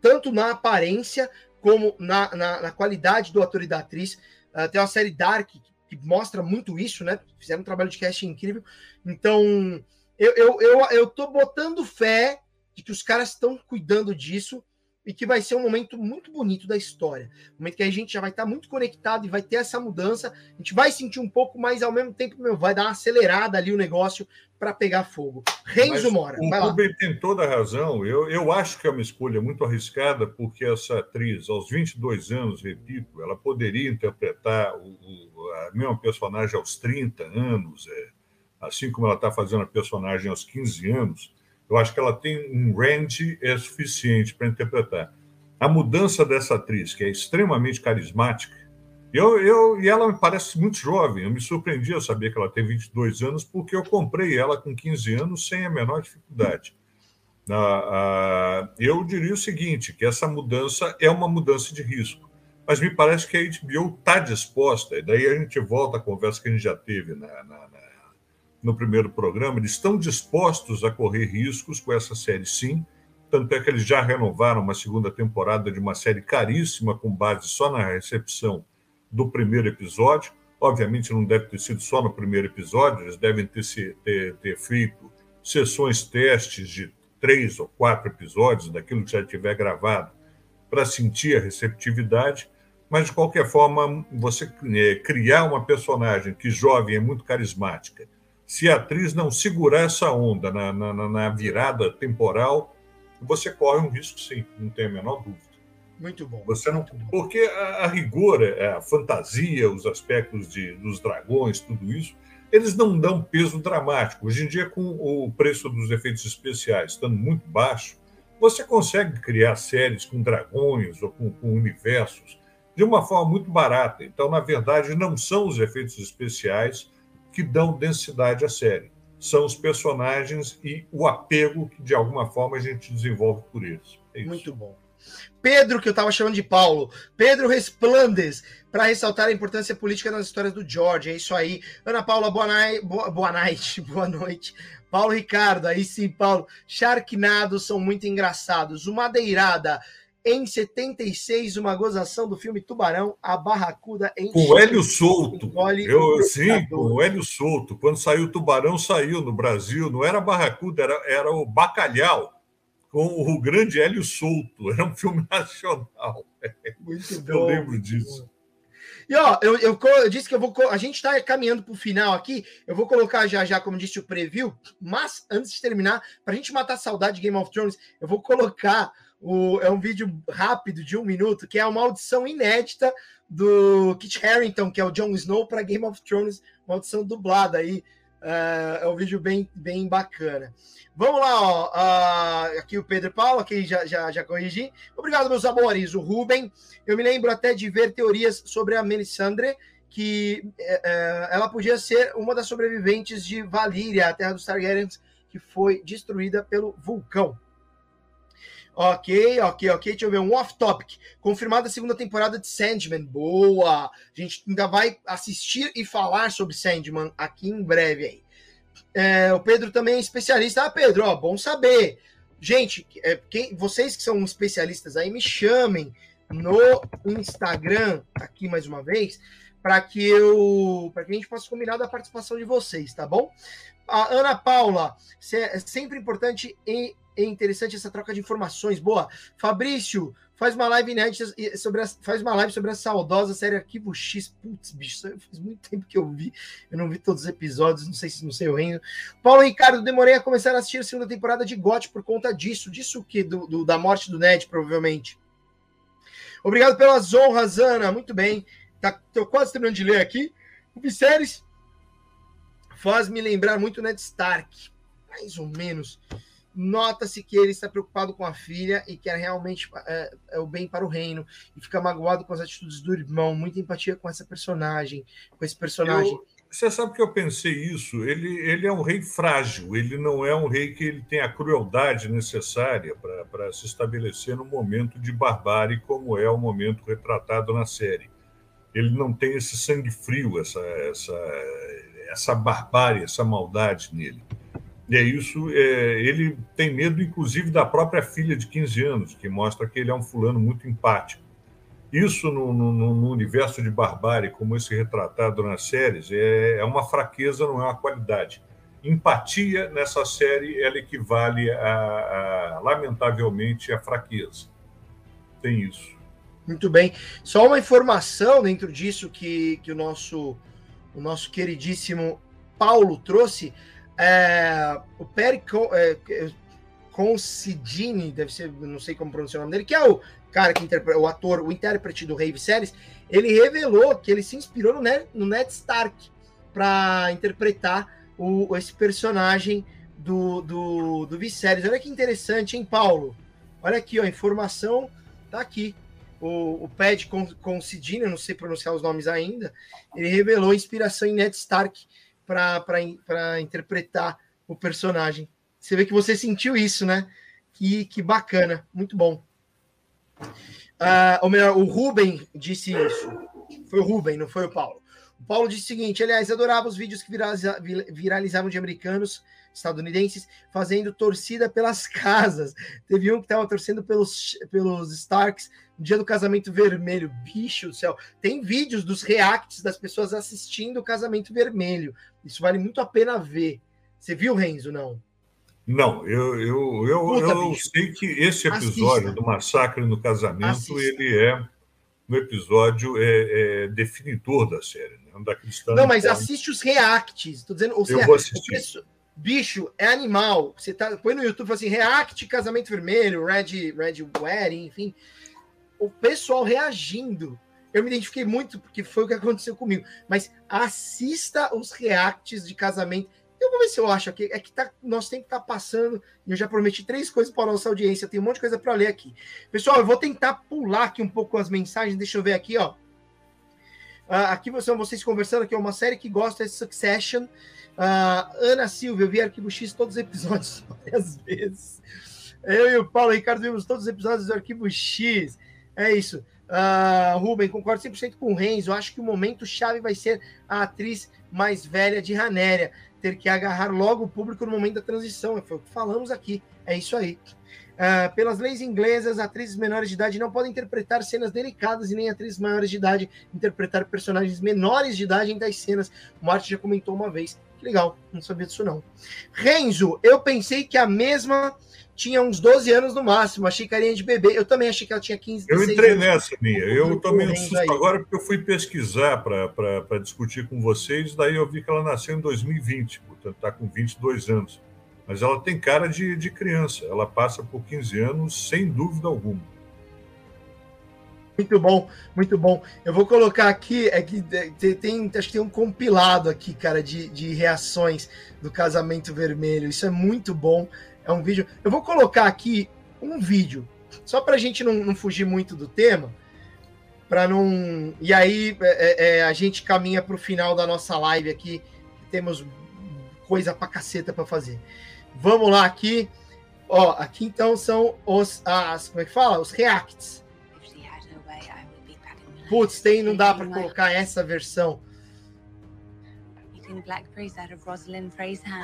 tanto na aparência como na, na, na qualidade do ator e da atriz. Uh, tem uma série Dark que, que, mostra muito isso, né? Fizeram um trabalho de casting incrível. Então, eu, eu, eu, eu tô botando fé de que os caras estão cuidando disso e que vai ser um momento muito bonito da história. Um momento que a gente já vai estar muito conectado e vai ter essa mudança. A gente vai sentir um pouco, mas ao mesmo tempo meu, vai dar uma acelerada ali o negócio para pegar fogo. Renzo Mora. O Rubem tem toda a razão. Eu, eu acho que é uma escolha muito arriscada, porque essa atriz, aos 22 anos, repito, ela poderia interpretar o, o, a mesma personagem aos 30 anos, é, assim como ela está fazendo a personagem aos 15 anos eu acho que ela tem um range é suficiente para interpretar. A mudança dessa atriz, que é extremamente carismática, eu, eu, e ela me parece muito jovem. Eu me surpreendi ao saber que ela tem 22 anos, porque eu comprei ela com 15 anos sem a menor dificuldade. Ah, ah, eu diria o seguinte, que essa mudança é uma mudança de risco. Mas me parece que a HBO está disposta, e daí a gente volta à conversa que a gente já teve na, na, no primeiro programa, eles estão dispostos a correr riscos com essa série, sim. Tanto é que eles já renovaram uma segunda temporada de uma série caríssima, com base só na recepção do primeiro episódio. Obviamente, não deve ter sido só no primeiro episódio, eles devem ter, ter, ter feito sessões testes de três ou quatro episódios daquilo que já tiver gravado para sentir a receptividade. Mas, de qualquer forma, você é, criar uma personagem que jovem é muito carismática se a atriz não segurar essa onda na, na, na virada temporal, você corre um risco, sim, não tem a menor dúvida. Muito bom. Você não, bom. porque a, a, rigor, é, a fantasia, os aspectos de, dos dragões, tudo isso, eles não dão peso dramático. Hoje em dia, com o preço dos efeitos especiais estando muito baixo, você consegue criar séries com dragões ou com, com universos de uma forma muito barata. Então, na verdade, não são os efeitos especiais que dão densidade à série. São os personagens e o apego que, de alguma forma, a gente desenvolve por eles. É Muito bom. Pedro, que eu estava chamando de Paulo. Pedro Resplandes, para ressaltar a importância política nas histórias do George. É isso aí. Ana Paula, boa, boa, boa [laughs] noite. Boa noite. Paulo Ricardo, aí sim, Paulo. Sharknado são muito engraçados. O Madeirada em 76, uma gozação do filme Tubarão, a Barracuda em o Hélio Solto. Eu, sim, o Hélio Solto. Quando saiu o Tubarão, saiu no Brasil. Não era Barracuda, era, era o Bacalhau. com o grande Hélio Souto. [laughs] Era um filme nacional. Muito bom. Eu lembro disso. E ó, eu, eu, eu, disse que eu vou. A gente está caminhando para o final aqui. Eu vou colocar já já, como disse o preview. Mas antes de terminar, para a gente matar a saudade de Game of Thrones, eu vou colocar o, é um vídeo rápido de um minuto que é uma audição inédita do Kit Harington, que é o Jon Snow, para Game of Thrones, uma audição dublada aí. Uh, é um vídeo bem, bem bacana. Vamos lá, ó. Uh, aqui o Pedro Paulo, aqui já, já, já corrigi. Obrigado, meus amores. O Ruben, eu me lembro até de ver teorias sobre a Melisandre, que uh, ela podia ser uma das sobreviventes de Valíria, a terra dos Targaryens, que foi destruída pelo vulcão. Ok, ok, ok. Deixa eu ver. Um off-topic. Confirmada a segunda temporada de Sandman. Boa! A gente ainda vai assistir e falar sobre Sandman aqui em breve aí. É, o Pedro também é especialista. Ah, Pedro, ó, bom saber. Gente, é, quem, vocês que são especialistas aí, me chamem no Instagram, aqui mais uma vez, para que eu para que a gente possa combinar da participação de vocês, tá bom? A Ana Paula, é sempre importante e é interessante essa troca de informações. Boa. Fabrício, faz uma live inédita sobre a, faz uma live sobre a saudosa série Arquivo X. Putz, bicho, faz muito tempo que eu vi. Eu não vi todos os episódios, não sei se não sei o reino. Paulo Ricardo, demorei a começar a assistir a segunda temporada de GOT por conta disso. Disso o que? Do, do, da morte do Ned, provavelmente. Obrigado pelas honras, Ana. Muito bem. Tá, tô quase terminando de ler aqui. O Viserys faz me lembrar muito Ned Stark. Mais ou menos nota-se que ele está preocupado com a filha e quer realmente é, é, o bem para o reino e fica magoado com as atitudes do irmão. Muita empatia com essa personagem, com esse personagem. Eu, você sabe que eu pensei isso? Ele, ele é um rei frágil, ele não é um rei que ele tem a crueldade necessária para se estabelecer no momento de barbárie, como é o momento retratado na série. Ele não tem esse sangue frio, essa, essa, essa barbárie, essa maldade nele. E é isso, é, ele tem medo, inclusive, da própria filha de 15 anos, que mostra que ele é um fulano muito empático. Isso, no, no, no universo de barbárie, como esse retratado nas séries, é, é, uma fraqueza, não é uma qualidade. Empatia nessa série, ela equivale, a, a lamentavelmente, à fraqueza. Tem isso. Muito bem. Só uma informação dentro disso que, que o, nosso, o nosso queridíssimo Paulo trouxe é, o Perry é, Considine, deve ser, não sei como pronunciar o nome dele, que é o cara que interpreta, o ator, o intérprete do Rei Viserys, ele revelou que ele se inspirou no Ned, no Ned Stark para interpretar o, esse personagem do, do, do Viserys. Olha que interessante, hein, Paulo? Olha aqui, ó, a informação tá aqui. O, o Pad eu não sei pronunciar os nomes ainda, ele revelou inspiração em Ned Stark para interpretar o personagem. Você vê que você sentiu isso, né? Que, que bacana, muito bom. Uh, ou melhor, o Ruben disse isso. Foi o Ruben, não foi o Paulo. O Paulo disse o seguinte: aliás, adorava os vídeos que viraliza, viralizavam de americanos estadunidenses fazendo torcida pelas [laughs] casas. Teve um que estava torcendo pelos, pelos Starks no dia do casamento vermelho. Bicho do céu. Tem vídeos dos reacts das pessoas assistindo o casamento vermelho. Isso vale muito a pena ver. Você viu, Renzo? Não. Não, eu, eu, eu, Puta, eu sei que esse episódio Assista. do massacre no casamento Assista. ele é um episódio é, é definidor da série, né? da cristã. Não, mas assiste os reacts. Tô dizendo, os eu reacts. vou assistir. Bicho, é animal. Você tá, põe no YouTube assim, react casamento vermelho, red, red wedding, enfim. O pessoal reagindo. Eu me identifiquei muito porque foi o que aconteceu comigo. Mas assista os reacts de casamento. Eu vou ver se eu acho aqui. É que tá, nós temos que estar tá passando. Eu já prometi três coisas para nossa audiência. Tem um monte de coisa para ler aqui. Pessoal, eu vou tentar pular aqui um pouco as mensagens. Deixa eu ver aqui, ó. Uh, aqui são vocês conversando aqui, é uma série que gosta de Succession. Ana Silva, eu vi Arquivo X todos os episódios [laughs] várias vezes. Eu e o Paulo Ricardo vimos todos os episódios do Arquivo X. É isso. Uh, Ruben, concordo 100% com o Renzo. Acho que o momento chave vai ser a atriz mais velha de Ranéria ter que agarrar logo o público no momento da transição. Foi o que falamos aqui. É isso aí. Uh, pelas leis inglesas, atrizes menores de idade não podem interpretar cenas delicadas e nem atrizes maiores de idade interpretar personagens menores de idade em tais cenas. O Martin já comentou uma vez. Legal, não sabia disso não. Renzo, eu pensei que a mesma tinha uns 12 anos no máximo, achei carinha de bebê. Eu também achei que ela tinha 15 Eu entrei anos. nessa, minha. Eu tomei um susto aí. agora porque eu fui pesquisar para discutir com vocês, daí eu vi que ela nasceu em 2020, portanto está com 22 anos. Mas ela tem cara de, de criança, ela passa por 15 anos sem dúvida alguma. Muito bom, muito bom. Eu vou colocar aqui, é que tem, acho que tem um compilado aqui, cara, de, de reações do casamento vermelho. Isso é muito bom. É um vídeo. Eu vou colocar aqui um vídeo, só para a gente não, não, fugir muito do tema, para não. E aí é, é, é a gente caminha para o final da nossa live aqui. Temos coisa para caceta para fazer. Vamos lá aqui. Ó, aqui então são os as como é que fala? Os reacts. Putz, tem não dá para colocar essa versão.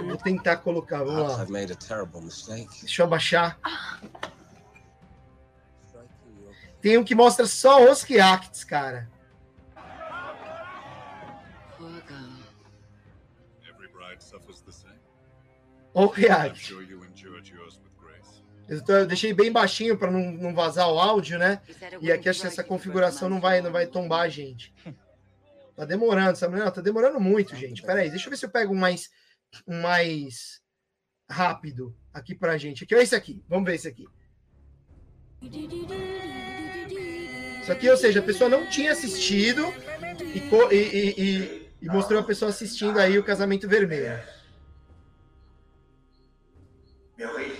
Vou tentar colocar, vamos lá. Deixa eu abaixar. Tem um que mostra só os reacts, cara. O react. Eu deixei bem baixinho para não, não vazar o áudio, né? E aqui acho que essa configuração não vai, não vai tombar a gente. Tá demorando, sabe? Não, tá demorando muito, gente. Pera aí, deixa eu ver se eu pego um mais, um mais rápido aqui pra gente. Aqui, é esse aqui. Vamos ver esse aqui. Isso aqui, ou seja, a pessoa não tinha assistido e, e, e, e mostrou a pessoa assistindo aí o Casamento Vermelho. Meu rei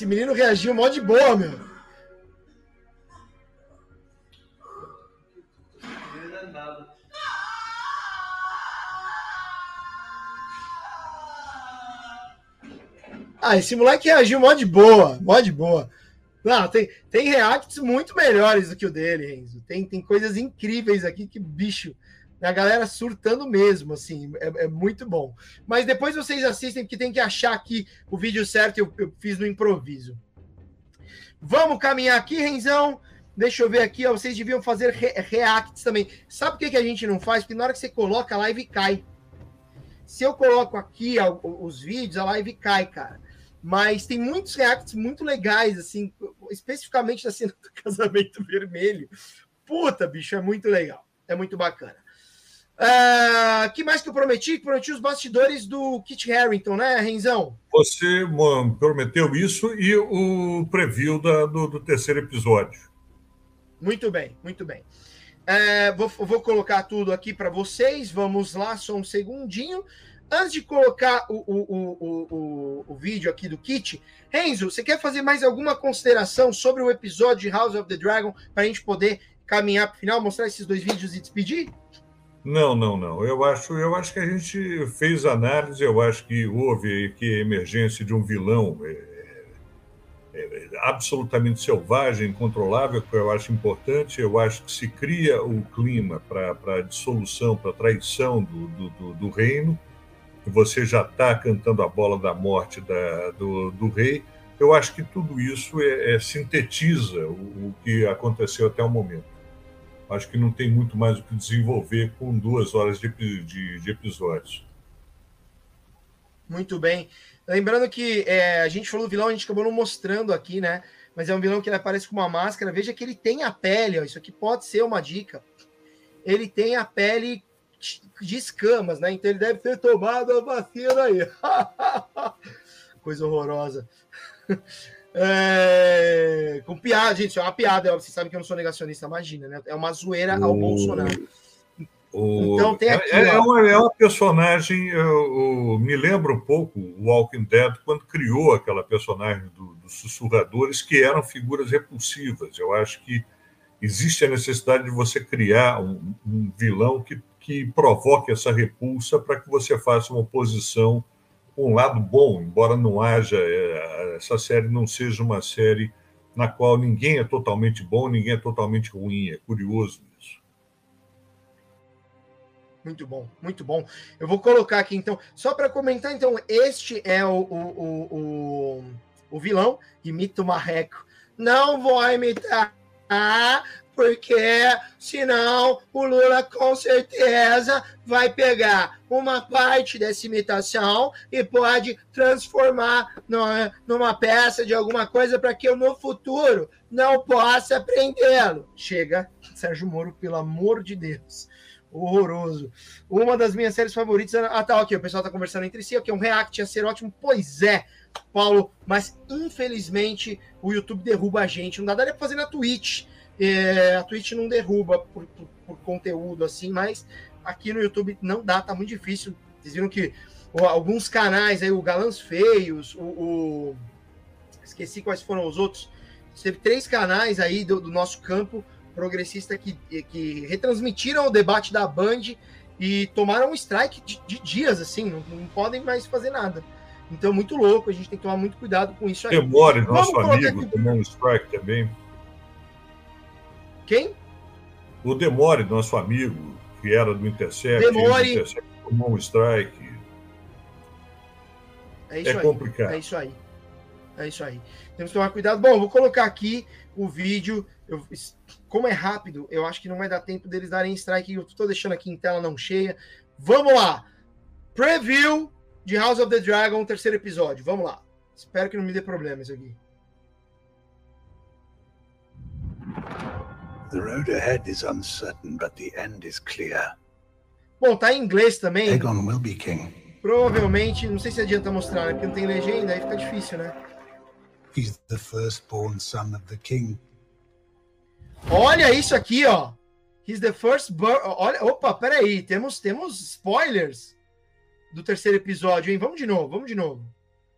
Esse menino reagiu mó de boa, meu. Ah, esse moleque reagiu mó de boa, mó de boa. Não, tem, tem reacts muito melhores do que o dele, Renzo. Tem, tem coisas incríveis aqui que, bicho, a galera surtando mesmo, assim, é, é, muito bom. Mas depois vocês assistem, porque tem que achar aqui o vídeo certo, eu, eu fiz no improviso. Vamos caminhar aqui, Renzão. Deixa eu ver aqui, ó, vocês deviam fazer re reacts também. Sabe por que, que a gente não faz? Porque na hora que você coloca, a live cai. Se eu coloco aqui ó, os vídeos, a live cai, cara. Mas tem muitos reacts muito legais, assim, especificamente da cena do [laughs] casamento vermelho. Puta, bicho, é muito legal. É muito bacana. Uh, que mais que eu prometi? Prometi os bastidores do Kit Harrington, né, Renzão? Você mano, prometeu isso e o preview da, do, do, terceiro episódio. Muito bem, muito bem. Uh, vou, vou, colocar tudo aqui para vocês. Vamos lá, só um segundinho. Antes de colocar o, o, o, o, vídeo aqui do Kit, Renzo, você quer fazer mais alguma consideração sobre o episódio de House of the Dragon para a gente poder caminhar para o final, mostrar esses dois vídeos e despedir? Não, não, não. Eu acho, eu acho que a gente fez análise, eu acho que houve que a emergência de um vilão é, é, é, absolutamente selvagem, incontrolável, que eu acho importante. Eu acho que se cria o clima para a dissolução, para a traição do, do, do, reino você já está cantando a bola da morte da, do, do, rei. Eu acho que tudo isso é, é sintetiza o, o, que aconteceu até o momento. Acho que não tem muito mais o que desenvolver com duas horas de, de, de episódios. Muito bem. Lembrando que é, a gente falou do vilão, a gente acabou não mostrando aqui, né? Mas é um vilão que ele aparece com uma máscara. Veja que ele tem a pele, ó, isso aqui pode ser uma dica. Ele tem a pele de escamas, né? Então ele deve ter tomado a vacina aí. [laughs] Coisa horrorosa. É... Com piada, gente, é uma piada. Vocês sabem que eu não sou negacionista, imagina, né? É uma zoeira ao Bolsonaro. O, então tem aqui, é, é, uma, é uma personagem, eu, eu, me lembra um pouco o Walking Dead quando criou aquela personagem do, dos sussurradores que eram figuras repulsivas. Eu acho que existe a necessidade de você criar um, um vilão que, que provoque essa repulsa para que você faça uma oposição um lado bom, embora não haja é, essa série não seja uma série na qual ninguém é totalmente bom, ninguém é totalmente ruim. É curioso isso. Muito bom, muito bom. Eu vou colocar aqui então, só para comentar, então, este é o, o, o, o, vilão, imita o marreco. Não vou imitar, porque senão o Lula com certeza vai pegar uma parte dessa imitação e pode transformar numa peça de alguma coisa para que eu no futuro não possa prendê-lo. Chega, Sérgio Moro, pelo amor de Deus. Horroroso. Uma das minhas séries favoritas. Ah, tá, ok. O pessoal tá conversando entre si. Ok, um react ia ser ótimo. Pois é, Paulo. Mas infelizmente o YouTube derruba a gente. Não dá, daria pra fazer na Twitch. É, a Twitch não derruba por, por, por, conteúdo assim, mas aqui no YouTube não dá, tá muito difícil. Vocês viram que ó, alguns canais aí, o Galãs Feios, o, o, Esqueci quais foram os outros. Teve três canais aí do, do nosso campo progressista que, que retransmitiram o debate da Band e tomaram um strike de, de dias, assim, não, não, podem mais fazer nada. Então, muito louco, a gente tem que tomar muito cuidado com isso aí. Demore, nosso amigo, tomou um strike também. Quem? O Demore, nosso amigo, que era do Intercept, Demore. Intercept tomou um strike. É, isso é aí. complicado. É isso aí. É isso aí. Temos que tomar cuidado. Bom, vou colocar aqui o vídeo. Eu, como é rápido, eu acho que não vai dar tempo deles darem strike. Eu estou deixando aqui em tela não cheia. Vamos lá. Preview de House of the Dragon, terceiro episódio. Vamos lá. Espero que não me dê problema isso aqui. The road ahead is uncertain, but the end is clear. Bom, tá em inglês também. Aegon will be king. Provavelmente, não sei se adianta mostrar, né? Porque não tem legenda, aí fica difícil, né? He's the firstborn son of the king. Olha isso aqui, ó. He's the firstborn. Olha, opa, peraí, temos temos spoilers do terceiro episódio, hein? Vamos de novo, vamos de novo.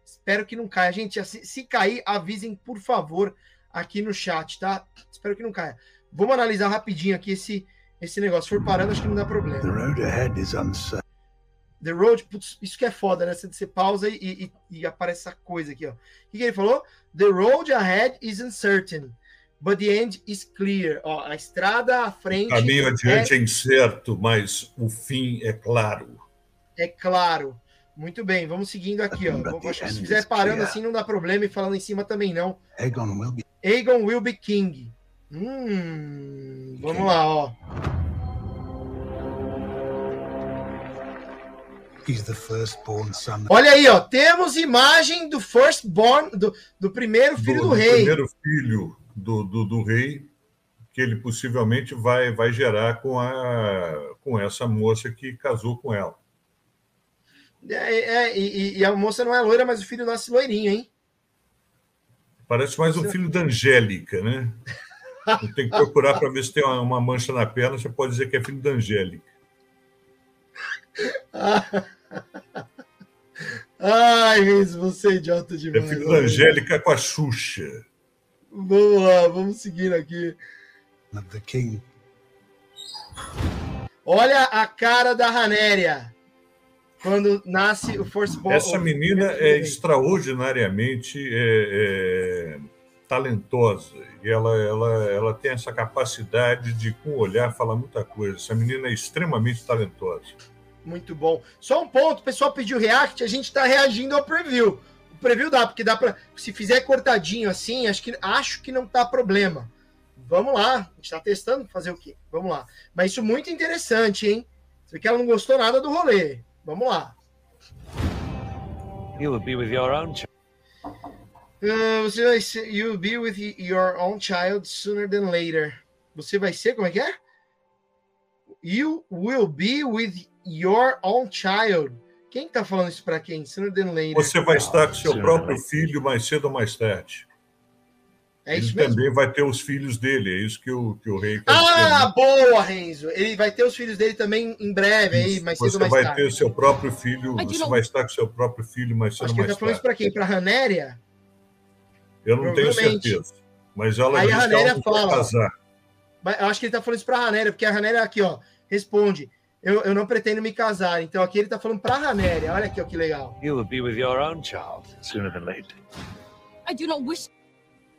Espero que não caia, gente. Se, se cair, avisem por favor aqui no chat, tá? Espero que não caia. Vamos analisar rapidinho aqui esse, esse negócio. Se for parando, acho que não dá problema. The road ahead is uncertain. The road, putz, isso que é foda, né? Você, você pausa e, e, e, aparece essa coisa aqui, ó. O que, que, ele falou? The road ahead is uncertain, but the end is clear. Ó, a estrada à frente. O caminho adiante é... é incerto, mas o fim é claro. É claro. Muito bem, vamos seguindo aqui, ó. Acho que se fizer parando assim não dá problema e falando em cima também não. Aegon will be, Aegon will be king. Hum, vamos lá, ó. Olha aí, ó, temos imagem do firstborn, do, do primeiro filho do, do rei. Primeiro filho do, do, do, rei, que ele possivelmente vai, vai gerar com, a, com essa moça que casou com ela. É, é e, e, a moça não é loira, mas o filho nasce loirinho, hein? Parece mais um filho da Angélica, né? [laughs] [laughs] Tem que procurar para ver se tem uma, mancha na perna. Você pode dizer que é filho da Angélica. [laughs] Ai, Reis, você é idiota demais. É filho da Angélica com a Xuxa. Vamos lá, vamos seguir aqui. The King. Olha a cara da Ranéria quando nasce o Force Ball. Essa menina é extraordinariamente é, é, talentosa e ela, ela, ela tem essa capacidade de, com o olhar, falar muita coisa. Essa menina é extremamente talentosa. Muito bom. Só um ponto, o pessoal pediu react, a gente está reagindo ao preview. O preview dá, porque dá para. Se fizer cortadinho assim, acho que, acho que não tá problema. Vamos lá, a gente está testando fazer o quê? Vamos lá. Mas isso muito interessante, hein? Você que ela não gostou nada do rolê. Vamos lá. You will be with your own Uh, você vai ser. You'll be with your own child sooner than later. Você vai ser, como é que é? You will be with your own child. Quem tá falando isso para quem? Sooner than later. Você vai estar com seu próprio filho mais cedo ou mais tarde. É ele isso mesmo. também vai ter os filhos dele, é isso que o, que o rei quer Ah, dizer, boa, Renzo. Ele vai ter os filhos dele também em breve, aí, mais cedo Você ou mais vai tarde. ter seu próprio filho, Ai, você vai estar com seu próprio filho mais cedo Acho ou que ele mais tá falando isso tarde. pra quem? Pra Ranéria? Eu não tenho certeza. Mas ela Aí a ela Ranéria fala, casar. Eu acho que ele tá falando isso pra Ranéria, porque a Ranéria aqui, ó, responde. Eu, eu não pretendo me casar. Então aqui ele tá falando pra Ranéria. Olha aqui, ó, que legal. You will be with your own child sooner than later. I do not wish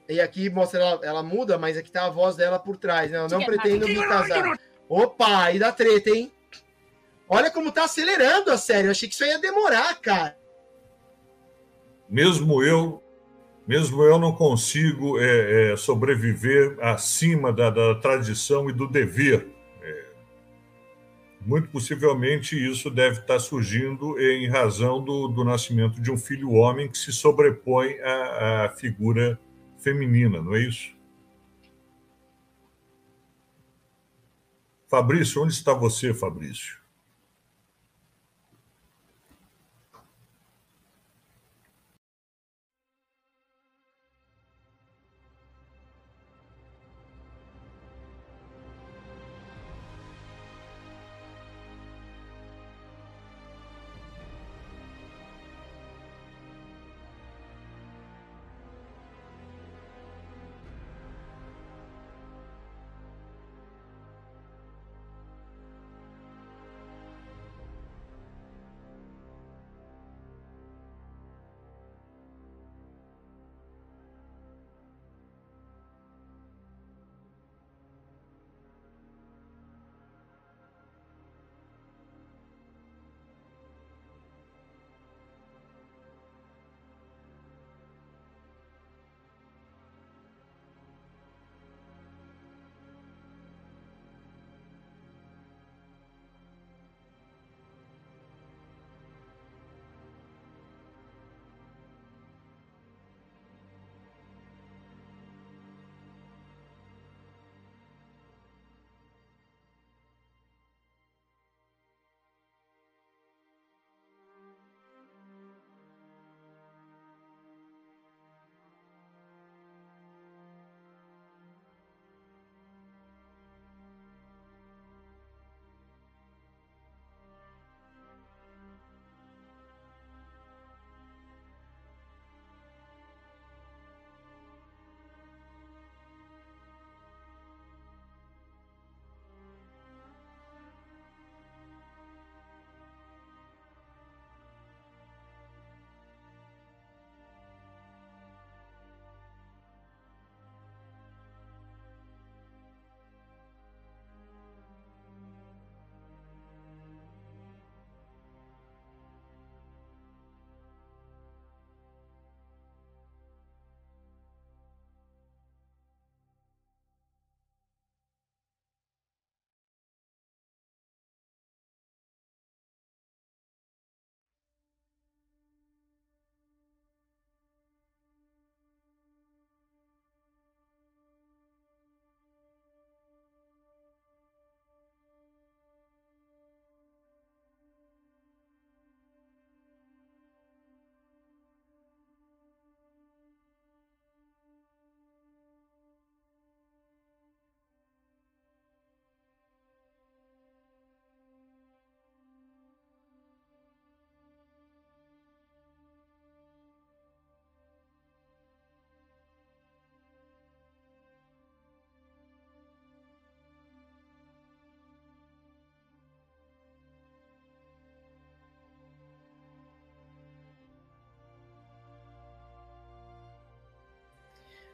E aqui mostra ela, ela muda, mas aqui tá a voz dela por trás. Né? Eu não pretendo me casar. Opa, aí dá treta, hein? Olha como tá acelerando a série. Eu achei que isso ia demorar, cara. Mesmo eu, mesmo eu não consigo é, é, sobreviver acima da, da tradição e do dever. É, muito possivelmente isso deve estar surgindo em razão do, do nascimento de um filho homem que se sobrepõe à, à figura feminina, não é isso? Fabrício, onde está você, Fabrício?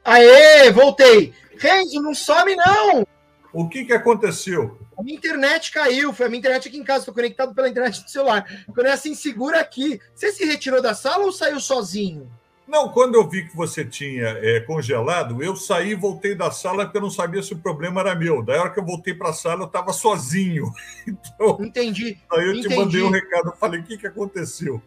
Aê, voltei. Renzo, não some não. O que, que aconteceu? A minha internet caiu. Foi a minha internet aqui em casa. Estou conectado pela internet do celular. Quando é assim, segura aqui. Você se retirou da sala ou saiu sozinho? Não, quando eu vi que você tinha é, congelado, eu saí e voltei da sala porque eu não sabia se o problema era meu. Daí, a hora que eu voltei para a sala, eu estava sozinho. [laughs] Então, Entendi. aí eu te Entendi. mandei um recado. Eu falei, o que, que aconteceu?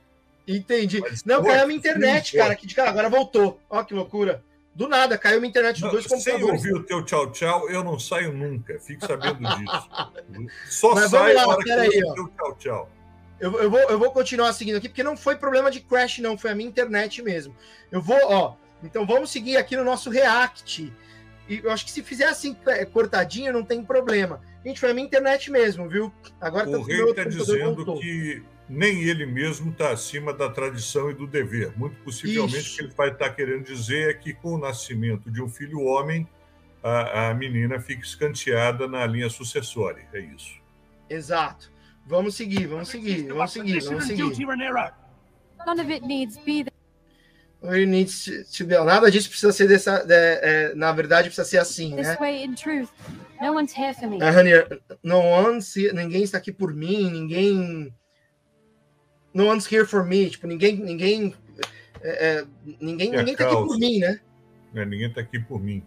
Entendi. Mas, não, pô, caiu a minha internet, frio, cara. Que de cara, agora voltou. Ó, que loucura. Do nada, caiu minha internet Não, dois sem computadores. ouvir o teu tchau, tchau, eu não saio nunca. Fique sabendo disso. [laughs] Só Mas saio lá, hora que ó. o teu tchau, tchau. Eu, eu, vou, eu vou continuar seguindo aqui, porque não foi problema de crash, não. Foi a minha internet mesmo. Eu vou, ó. Então vamos seguir aqui no nosso React. E eu acho que se fizer assim, é, cortadinho, não tem problema. Gente, foi a minha internet mesmo, viu? Agora o tá rei está dizendo voltou. que nem ele mesmo está acima da tradição e do dever. Muito possivelmente Isso. o que ele vai estar tá querendo dizer é que com o nascimento de um filho homem, a, a menina fica escanteada na linha sucessória. É isso. Exato. Vamos seguir, vamos seguir, vamos seguir, vamos seguir. None of it needs be It needs to be. Nada disso precisa ser dessa. É, é, na verdade, precisa ser assim, né? Way, in truth, no one's here for me. Honey, no one's, ninguém está aqui por mim, ninguém. No one's here for me. Tipo, ninguém, ninguém, é, é ninguém, ninguém está aqui por mim, né? É, ninguém está aqui por mim.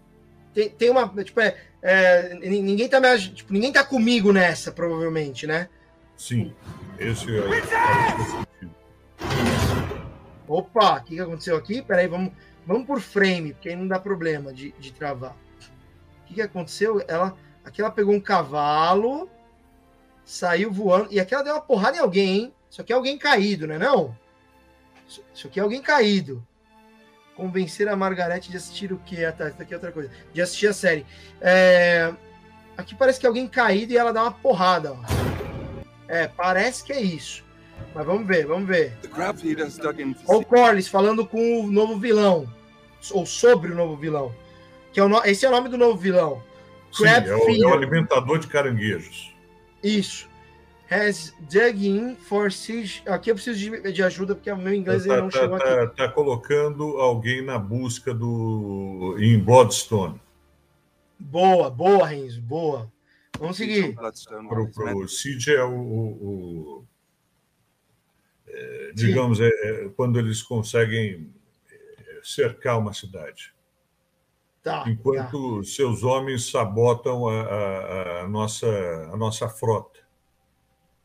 Tem, tem uma, tipo, é, é ninguém tá me, tipo, ninguém tá comigo nessa, provavelmente, né? Sim, esse é, o Opa, o que, que aconteceu aqui? Peraí, vamos, vamos por frame, porque aí não dá problema de, de travar. O que, que aconteceu? Ela, aqui ela pegou um cavalo, saiu voando, e aqui ela deu uma porrada em alguém, hein? Isso aqui é alguém caído, não é não? Isso, isso aqui é alguém caído. Convencer a Margarete de assistir o quê? Ah, tá, isso aqui é outra coisa. De assistir a série. É... Aqui parece que é alguém caído e ela dá uma porrada, ó. É, parece que é isso. Mas vamos ver, vamos ver. Olha o Corlys falando com o novo vilão. Ou sobre o novo vilão. Que é o no... Esse é o nome do novo vilão. Crab Sim, é, o, é o alimentador de caranguejos. Isso. Has dug in for siege. Aqui eu preciso de, de ajuda porque o meu inglês tá, não tá, chegou tá, aqui. Tá colocando alguém na busca do em Bloodstone. Boa, boa, Renzo, boa. Vamos seguir. Para o Cid é o, o, é, digamos, é, é, quando eles conseguem é, cercar uma cidade. Tá, enquanto tá. seus homens sabotam a, a, a, nossa, a nossa frota.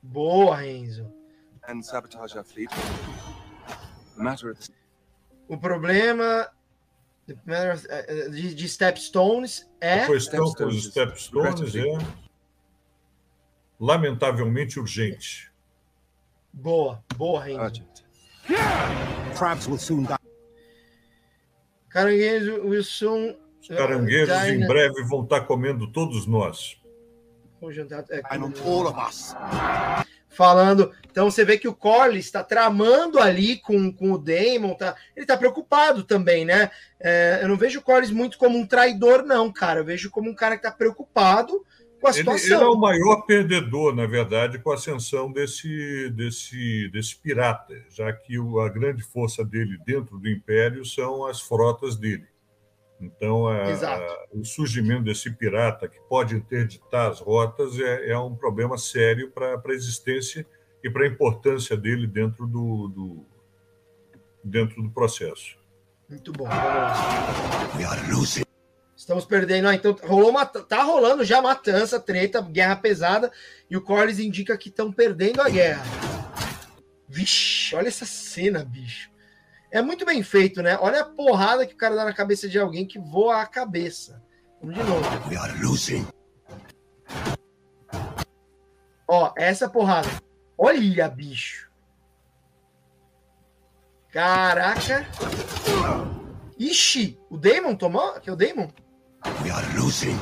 Boa, Renzo. And sabotage our fleet. Matter of... O problema de, de Stepstones é. A questão com os Stepstones é lamentavelmente urgente. Boa, boa, Renzo. Crabs will soon die. Caranguejo will soon. Os caranguejos uh, em breve vão estar comendo todos nós. É, all of us. Falando. Então você vê que o Corlys está tramando ali com, com o Damon. Tá, ele está preocupado também, né? É, eu não vejo o Corlys muito como um traidor, não, cara. Eu vejo como um cara que está preocupado com a situação. Ele, ele, é o maior perdedor, na verdade, com a ascensão desse, desse, desse pirata, já que o, a grande força dele dentro do Império são as frotas dele. Então, a, a, o surgimento desse pirata que pode interditar as rotas é, é um problema sério para a existência e para a importância dele dentro do, do, dentro do processo. Muito bom. Estamos perdendo. Ah, então rolou uma, tá rolando já matança, treta, guerra pesada e o Corlys indica que estão perdendo a guerra. Vixe, olha essa cena, bicho. É muito bem feito, né? Olha a porrada que o cara dá na cabeça de alguém que voa a cabeça. Vamos de novo. We are losing. Ó, essa porrada. Olha, bicho. Caraca. Ixi, o Damon tomou? Aqui é o Damon? We are losing.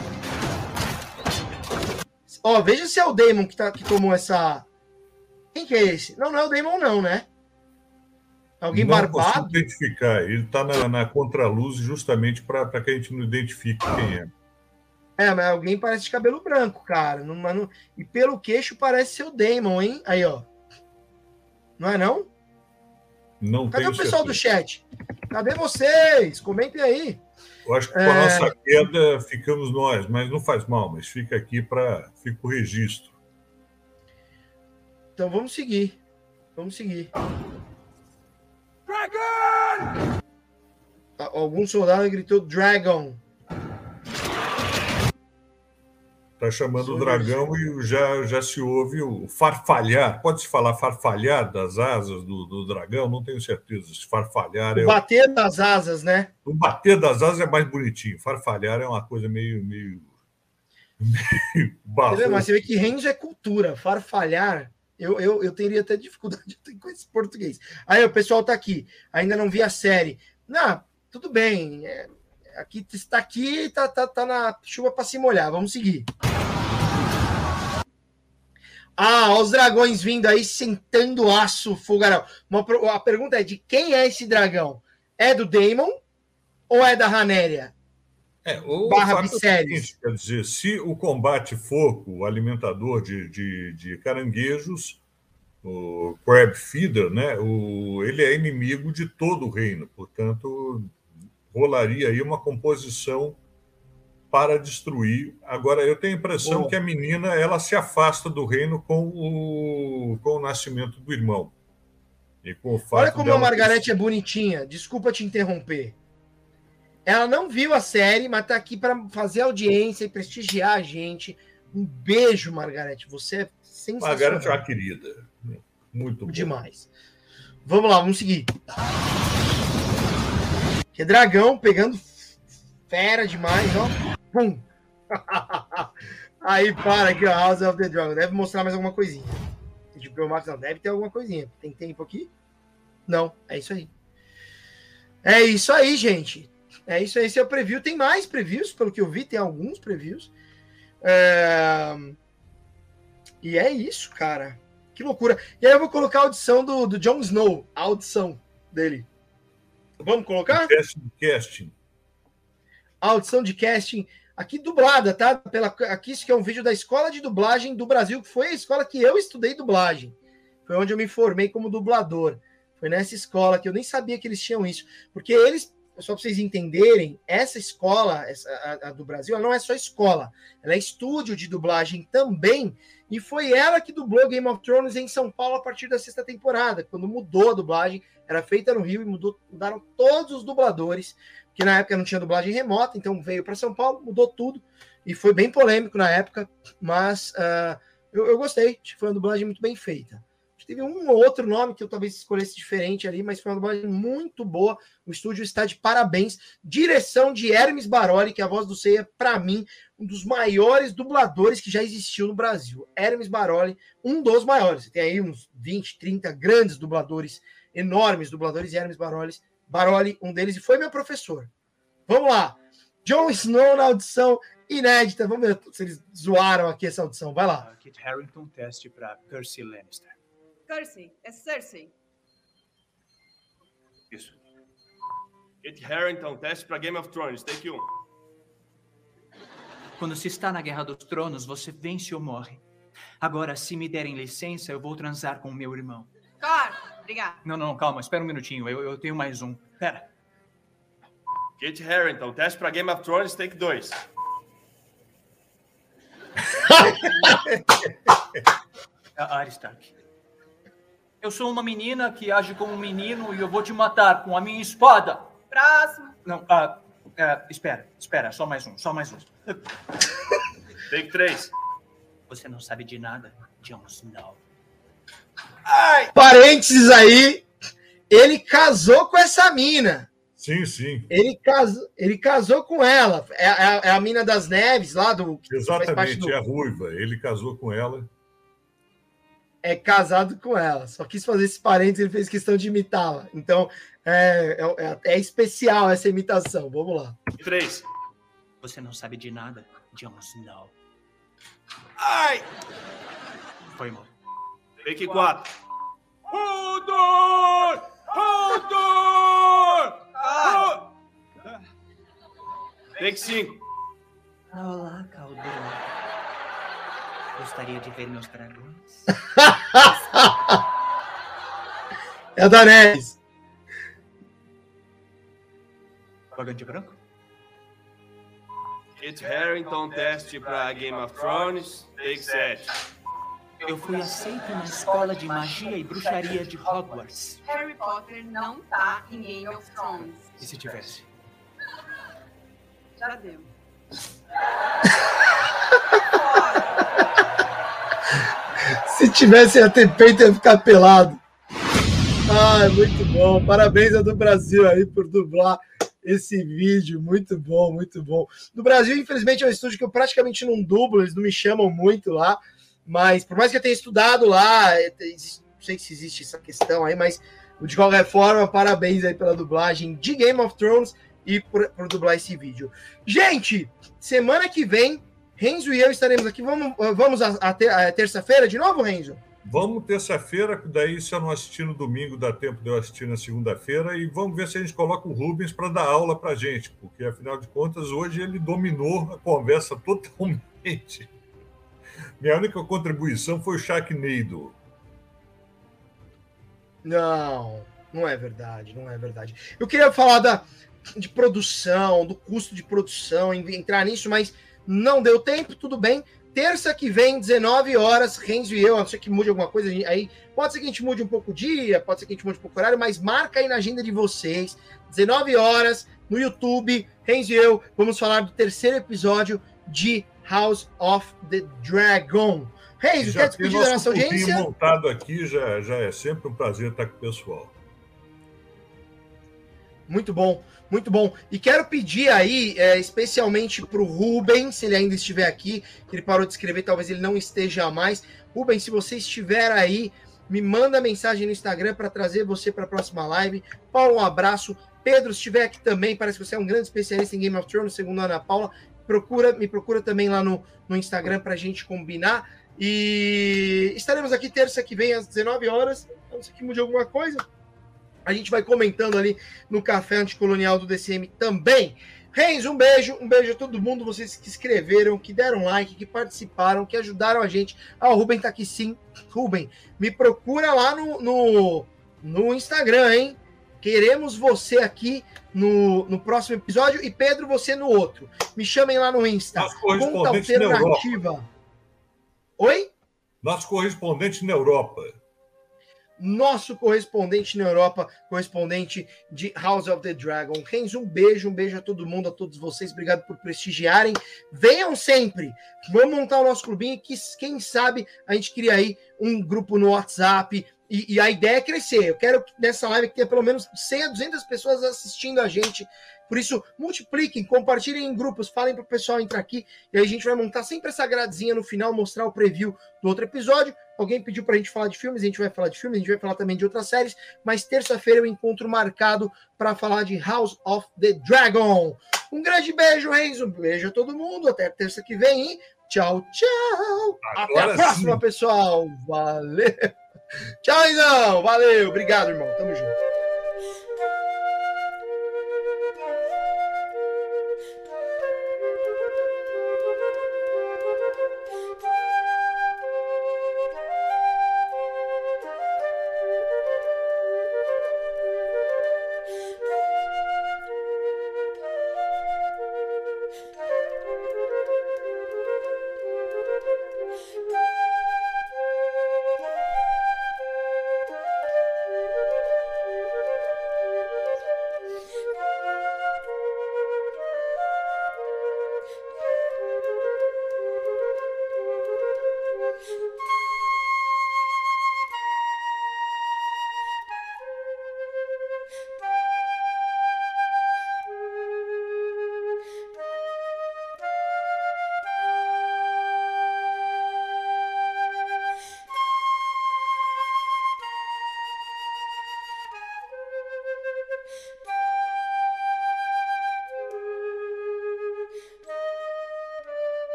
Ó, veja se é o Damon que, tá, que tomou essa. Quem que é esse? Não, não é o Damon, não, né? Alguém não barbado? Não identificar. Ele está na, na contraluz justamente para que a gente não identifique quem é. É, mas alguém parece de cabelo branco, cara. Não, não... E pelo queixo parece ser o Damon, hein? Aí, ó. Não é não? Não Cadê o pessoal certeza. do chat? Cadê vocês? Comentem aí. Eu acho que com a é... nossa queda ficamos nós, mas não faz mal, mas fica aqui para fica o registro. Então vamos seguir. Vamos seguir. Dragon! Algum soldado gritou Dragon. Está chamando o dragão e já, já se ouve o farfalhar. Pode-se falar farfalhar das asas do, do dragão? Não tenho certeza. Se farfalhar o é. Bater o... das asas, né? O bater das asas é mais bonitinho. Farfalhar é uma coisa meio. meio... [laughs] meio Mas você vê que range é cultura. Farfalhar eu, eu, eu teria até dificuldade [laughs] com esse português. Aí o pessoal tá aqui, ainda não vi a série. Não, tudo bem. É, aqui está aqui, tá, tá, tá na chuva para se molhar. Vamos seguir. Ah, os dragões vindo aí sentando aço, fogaral. Uma, a pergunta é: de quem é esse dragão? É do Daemon ou é da Ranéria? É, o Barra é seguinte, quer dizer, se o combate for o alimentador de, de, de caranguejos, o crab feeder, né, o, ele é inimigo de todo o reino, portanto, rolaria aí uma composição para destruir. Agora, eu tenho a impressão Bom. que a menina ela se afasta do reino com o, com o nascimento do irmão. E com o fato Olha como a Margarete é bonitinha. Desculpa te interromper. Ela não viu a série, mas está aqui para fazer audiência e prestigiar a gente. Um beijo, Margarete. Você é sensacional. Margarete é uma querida. Muito bom. Demais. Vamos lá, vamos seguir. Que dragão pegando fera demais, ó. Pum! [laughs] Aí para aqui, ó, House of the Dragon. Deve mostrar mais alguma coisinha. Tipo, Max não, deve ter alguma coisinha. Tem tempo aqui? Não, é isso aí. É isso aí, gente. É isso aí. Esse é o preview. Tem mais previews, pelo que eu vi, tem alguns previews. É... E é isso, cara. Que loucura. E aí eu vou colocar a audição do, do Jon Snow, a audição dele. Vamos colocar? Casting. casting. A audição de casting aqui dublada, tá? Pela, aqui isso que é um vídeo da escola de dublagem do Brasil, que foi a escola que eu estudei dublagem. Foi onde eu me formei como dublador. Foi nessa escola que eu nem sabia que eles tinham isso. Porque eles, só para vocês entenderem, essa escola, essa, a, a do Brasil, ela não é só escola, ela é estúdio de dublagem também. E foi ela que dublou Game of Thrones em São Paulo a partir da sexta temporada, quando mudou a dublagem, era feita no Rio e mudou, mudaram todos os dubladores que na época não tinha dublagem remota, então veio para São Paulo, mudou tudo, e foi bem polêmico na época, mas uh, eu, eu, gostei, foi uma dublagem muito bem feita. Teve um ou outro nome que eu talvez escolhesse diferente ali, mas foi uma dublagem muito boa. O estúdio está de parabéns. Direção de Hermes Baroli, que é a voz do Ceia, para mim, um dos maiores dubladores que já existiu no Brasil. Hermes Baroli, um dos maiores. Tem aí uns 20, 30 grandes dubladores, enormes dubladores, e Hermes Baroli Baroli, um deles, e foi meu professor. Vamos lá. Jon Snow na audição inédita. Vamos ver se eles zoaram aqui essa audição. Vai lá. Kit Harington, teste para Percy Lannister. Percy, é Cersei. Isso. Kit Harington, teste para Game of Thrones. Take 1. Quando se está na Guerra dos Tronos, você vence ou morre. Agora, se me derem licença, eu vou transar com meu irmão. Claro, obrigado. Não, não, calma, espera um minutinho. Eu, eu tenho mais um. Pera. Kit Harington, teste para Game of Thrones, take 2. Arya Stark. Eu sou uma menina que age como um menino e eu vou te matar com a minha espada. Próximo. Não, ah, ah, espera, espera, só mais um, só mais um. Take 3. Você não sabe de nada, Jon Snow. Ai. Parênteses aí, ele casou com essa mina. Sim, sim. Ele casou, ele casou com ela. É, é, é a mina das neves lá do. Exatamente, do... é a ruiva. Ele casou com ela. É casado com ela. Só quis fazer esse parênteses, ele fez questão de imitá-la. Então, é, é, é, especial essa imitação. Vamos lá. Três. Você não sabe de nada, Jon Snow. Ai! Foi mal. Take 4. Hodor! Hodor! Ah. Take 5. Olá, Caldeirão. Gostaria de ver meus dragões? [laughs] é a Daenerys. Vagante branco? Kit Harington, teste para Game of Thrones, take 7. Eu fui aceito na escola de magia e bruxaria de Hogwarts. Harry Potter não tá em Game of Thrones. E se tivesse? Já deu. [laughs] se tivesse ia ter peito ia ficar pelado. Ai, muito bom. Parabéns a do Brasil aí por dublar esse vídeo. Muito bom, muito bom. No Brasil, infelizmente, é um estúdio que eu praticamente não dublo, eles não me chamam muito lá. Mas por mais que eu tenha estudado lá, é, sei se existe essa questão aí, mas de qualquer forma, parabéns aí pela dublagem de Game of Thrones e por, por dublar esse vídeo. Gente, semana que vem, Renzo e eu estaremos aqui. Vamos, vamos a, a, a terça-feira de novo, Renzo? Vamos terça-feira, daí se eu não assistir no domingo, dá tempo de eu assistir na segunda-feira, e vamos ver se a gente coloca o Rubens para dar aula para gente, porque afinal de contas, hoje ele dominou a conversa [laughs] totalmente. Minha única contribuição foi o Sharknado. Não, não é verdade, não é verdade. Eu queria falar da, de produção, do custo de produção, entrar nisso, mas não deu tempo, tudo bem. Terça que vem, 19 horas, Renzo e eu, a não ser que mude alguma coisa aí. Pode ser que a gente mude um pouco o dia, pode ser que a gente mude um pouco o horário, mas marca aí na agenda de vocês. 19 horas, no YouTube, Renzo e eu vamos falar do terceiro episódio de House of the Dragon. Renzo, quer despedir da nossa audiência? montado aqui, já, já é sempre um prazer estar com o pessoal. Muito bom, muito bom. E quero pedir aí, é, especialmente para o Rubem, se ele ainda estiver aqui, que ele parou de escrever, talvez ele não esteja mais. Rubem, se você estiver aí, me manda mensagem no Instagram para trazer você para a próxima live. Paulo, um abraço. Pedro, se estiver aqui também, parece que você é um grande especialista em Game of Thrones, segundo a Ana Paula. Procura, me procura também lá no, no Instagram para a gente combinar. E estaremos aqui terça que vem às 19 horas. Não sei que mude alguma coisa. A gente vai comentando ali no Café Anticolonial do DCM também. Reis, um beijo, um beijo a todo mundo, vocês que escreveram, que deram like, que participaram, que ajudaram a gente. Ah, o Ruben tá aqui sim. Ruben, me procura lá no, no, no Instagram, hein? Queremos você aqui no, no próximo episódio e Pedro, você no outro. Me chamem lá no Insta. Conta alternativa. Oi? Nosso correspondente na Europa nosso correspondente na Europa, correspondente de House of the Dragon. Renzo, um beijo, um beijo a todo mundo, a todos vocês. Obrigado por prestigiarem. Venham sempre. Vamos montar o nosso clubinho que, quem sabe, a gente cria aí um grupo no WhatsApp. E, e a ideia é crescer. Eu quero que nessa live que tenha pelo menos 100 a 200 pessoas assistindo a gente. Por isso, multipliquem, compartilhem em grupos, falem para o pessoal entrar aqui. E aí a gente vai montar sempre essa gradezinha no final, mostrar o preview do outro episódio. Alguém pediu para a gente falar de filmes, a gente vai falar de filmes, a gente vai falar também de outras séries, mas terça-feira eu encontro marcado para falar de House of the Dragon. Um grande beijo, Renzo, um beijo a todo mundo, até terça que vem, hein? Tchau, tchau. Agora até a próxima, sim. pessoal. Valeu. [laughs] Tchau, Renzão. Valeu. Obrigado, irmão. Tamo junto.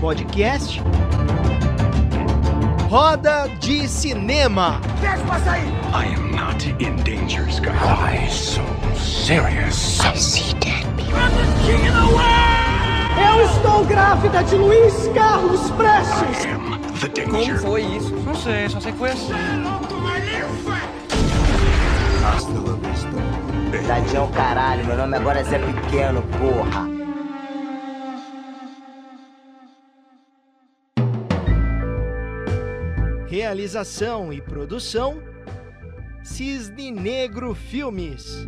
Podcast Roda de Cinema. Deixa passar aí! I am not in danger, Sky. Why so serious? I see dead people. I'm the king of the world! Eu estou grávida de Luiz Carlos Prestes! I am the danger. Como foi isso? Não sei, só sei que foi assim. Hasta la vista. Tadinho caralho, meu nome agora é Zé Pequeno, porra. Realização e produção Cisne Negro Filmes.